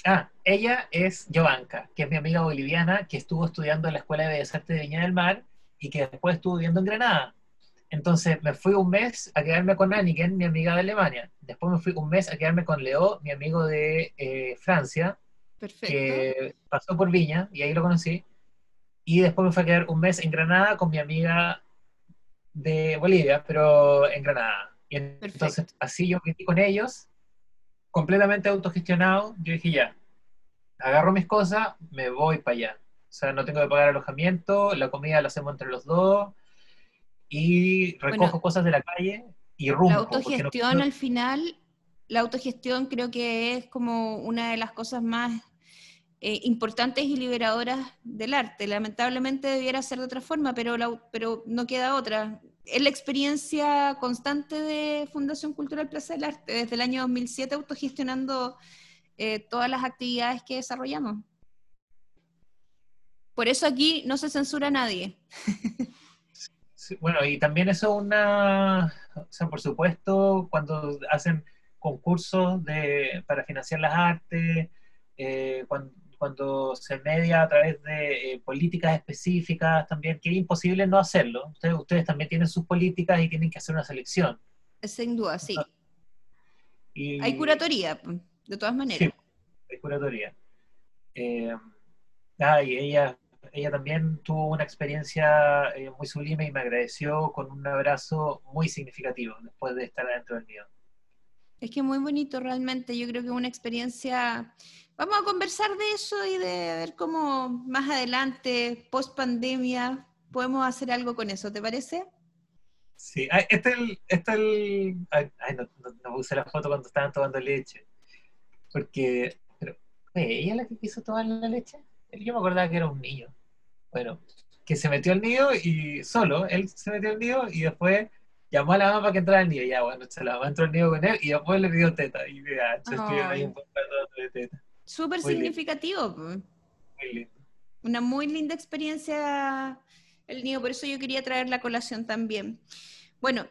Ah, ella es Jovanka, que es mi amiga boliviana, que estuvo estudiando en la Escuela de Bellas Artes de Viña del Mar y que después estuvo viviendo en Granada. Entonces me fui un mes a quedarme con Anniken, mi amiga de Alemania. Después me fui un mes a quedarme con Leo, mi amigo de eh, Francia, que pasó por Viña y ahí lo conocí. Y después me fui a quedar un mes en Granada con mi amiga de Bolivia, pero en Granada. Y entonces así yo viví con ellos completamente autogestionado, yo dije ya, agarro mis cosas, me voy para allá. O sea, no tengo que pagar alojamiento, la comida la hacemos entre los dos y recojo cosas de la calle y rumbo. La autogestión al final, la autogestión creo que es como una de las cosas más eh, importantes y liberadoras del arte. Lamentablemente debiera ser de otra forma, pero, pero no queda otra es la experiencia constante de Fundación Cultural Plaza del Arte, desde el año 2007 autogestionando eh, todas las actividades que desarrollamos. Por eso aquí no se censura a nadie. [LAUGHS] bueno, y también eso es una, o sea, por supuesto, cuando hacen concursos de, para financiar las artes, eh, cuando, cuando se media a través de eh, políticas específicas también, que es imposible no hacerlo. Ustedes, ustedes también tienen sus políticas y tienen que hacer una selección. Sin duda, sí. hay curatoría, de todas maneras. Sí, hay curatoría. Eh, ah, y ella, ella también tuvo una experiencia eh, muy sublime y me agradeció con un abrazo muy significativo después de estar adentro del mío. Es que muy bonito realmente, yo creo que una experiencia, vamos a conversar de eso y de ver cómo más adelante, post pandemia, podemos hacer algo con eso, ¿te parece? Sí, este es el, este el ay, no, no, puse la foto cuando estaban tomando leche, porque, pero, ¿ella la que quiso tomar la leche? Yo me acordaba que era un niño, bueno, que se metió al nido y solo, él se metió al nido y después llamó a la mamá para que entrara al nido. Ya, bueno, se la mamá entró al nido con él y después le pidió teta. Y ya, ahí un de teta. Súper significativo. Muy lindo. Una muy linda experiencia el nido, por eso yo quería traer la colación también. Bueno,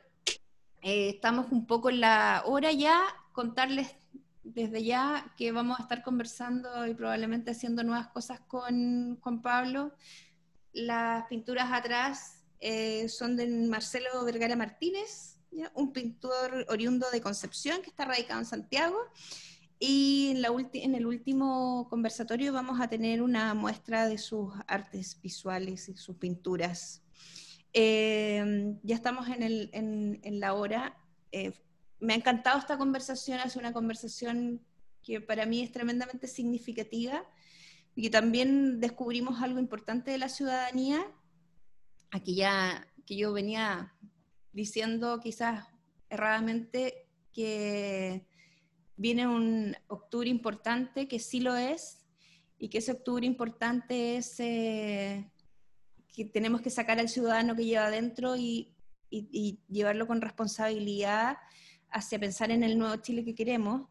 eh, estamos un poco en la hora ya, contarles desde ya que vamos a estar conversando y probablemente haciendo nuevas cosas con Juan Pablo. Las pinturas atrás eh, son de Marcelo Vergara Martínez, un pintor oriundo de Concepción que está radicado en Santiago. Y en, el último conversatorio vamos a tener una muestra de sus artes visuales y sus pinturas. Eh, ya estamos en, la hora. Eh, me ha encantado esta conversación, es una conversación que para mí es tremendamente significativa y también descubrimos algo importante de la ciudadanía aquí ya que yo venía diciendo quizás erradamente que viene un octubre importante, que sí lo es, y que ese octubre importante es eh, que tenemos que sacar al ciudadano que lleva adentro y, y, llevarlo con responsabilidad hacia pensar en el nuevo Chile que queremos.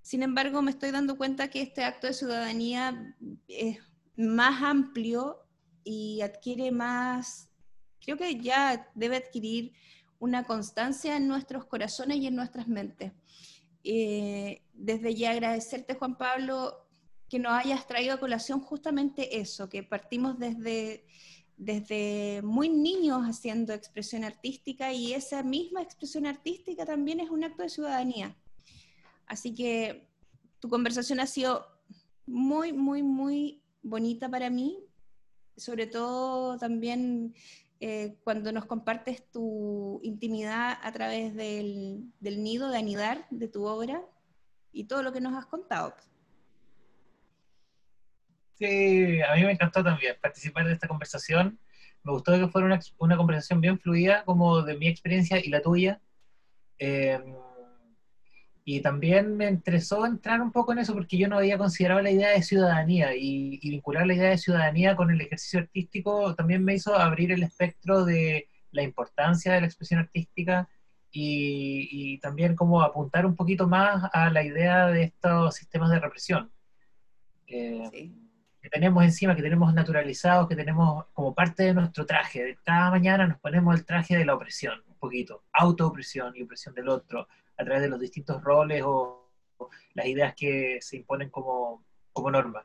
Sin embargo, me estoy dando cuenta que este acto de ciudadanía es más amplio y adquiere más, creo que ya debe adquirir una constancia en nuestros corazones y en nuestras mentes. Eh, desde ya agradecerte, Juan Pablo, que nos hayas traído a colación justamente eso, que partimos desde, desde muy niños haciendo expresión artística y esa misma expresión artística también es un acto de ciudadanía. Así que tu conversación ha sido muy, muy, muy bonita para mí sobre todo también eh, cuando nos compartes tu intimidad a través del, nido de anidar de tu obra y todo lo que nos has contado. Sí, a mí me encantó también participar de esta conversación. Me gustó que fuera una, una conversación bien fluida, como de mi experiencia y la tuya. Eh, y también me interesó entrar un poco en eso porque yo no había considerado la idea de ciudadanía y, vincular la idea de ciudadanía con el ejercicio artístico también me hizo abrir el espectro de la importancia de la expresión artística y, también como apuntar un poquito más a la idea de estos sistemas de represión. Eh, que tenemos encima, que tenemos naturalizados, que tenemos como parte de nuestro traje. Cada mañana nos ponemos el traje de la opresión, un poquito, autoopresión y opresión del otro, a través de los distintos roles o, las ideas que se imponen como, como norma.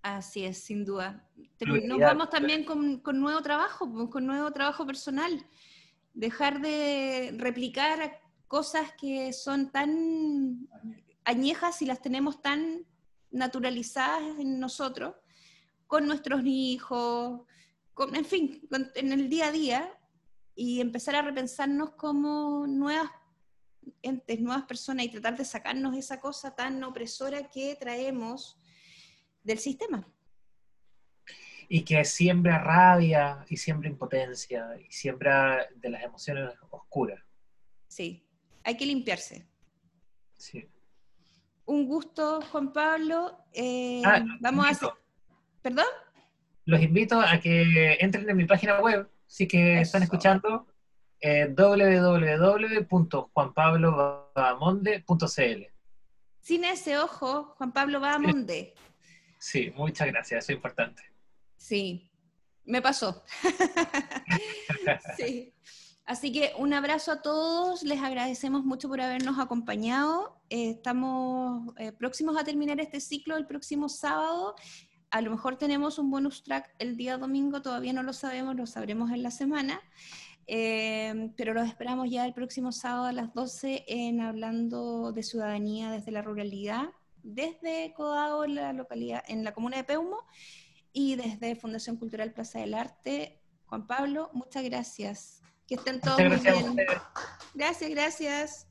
Así es, sin duda. nos vamos también con, con, nuevo trabajo, pues, con nuevo trabajo personal. Dejar de replicar cosas que son tan añejas y las tenemos tan naturalizadas en nosotros, con nuestros hijos, con, en fin, en el día a día, y empezar a repensarnos como nuevas entes, nuevas personas y tratar de sacarnos esa cosa tan opresora que traemos del sistema. Y que siembra rabia y siembra impotencia y siembra de las emociones oscuras. Sí, hay que limpiarse. Sí. Un gusto, Juan Pablo. Eh, ah, vamos a hacer... ¿Perdón? Los invito a que entren en mi página web, si que están escuchando, eh, www.juanpablobamonde.cl. Sin ese ojo, Juan Pablo Bamonde. Sí, muchas gracias, eso es importante. Sí, me pasó. [LAUGHS] sí. Así que un abrazo a todos, les agradecemos mucho por habernos acompañado. Eh, estamos eh, próximos a terminar este ciclo el próximo sábado. A lo mejor tenemos un bonus track el día domingo, todavía no lo sabemos, lo sabremos en la semana. Eh, pero los esperamos ya el próximo sábado a las 12 en Hablando de Ciudadanía desde la Ruralidad, desde Codado, en la localidad, en la comuna de Peumo, y desde Fundación Cultural Plaza del Arte. Juan Pablo, muchas gracias. Que estén todos muy bien. Gracias, gracias.